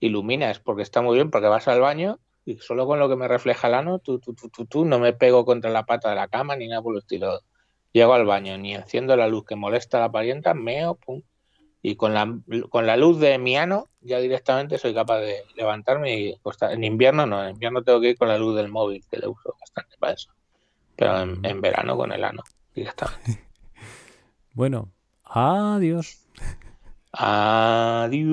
A: Iluminas, porque está muy bien, porque vas al baño y solo con lo que me refleja el ano, tú, tú, tú, tú, tú, no me pego contra la pata de la cama ni nada por el estilo. Llego al baño, ni enciendo la luz que molesta a la parienta, meo, pum. Y con la, con la luz de mi ano, ya directamente soy capaz de levantarme y. En invierno no, en invierno tengo que ir con la luz del móvil, que le uso bastante para eso. Pero en, en verano con el ano, directamente.
B: Bueno, adiós.
A: Adiós.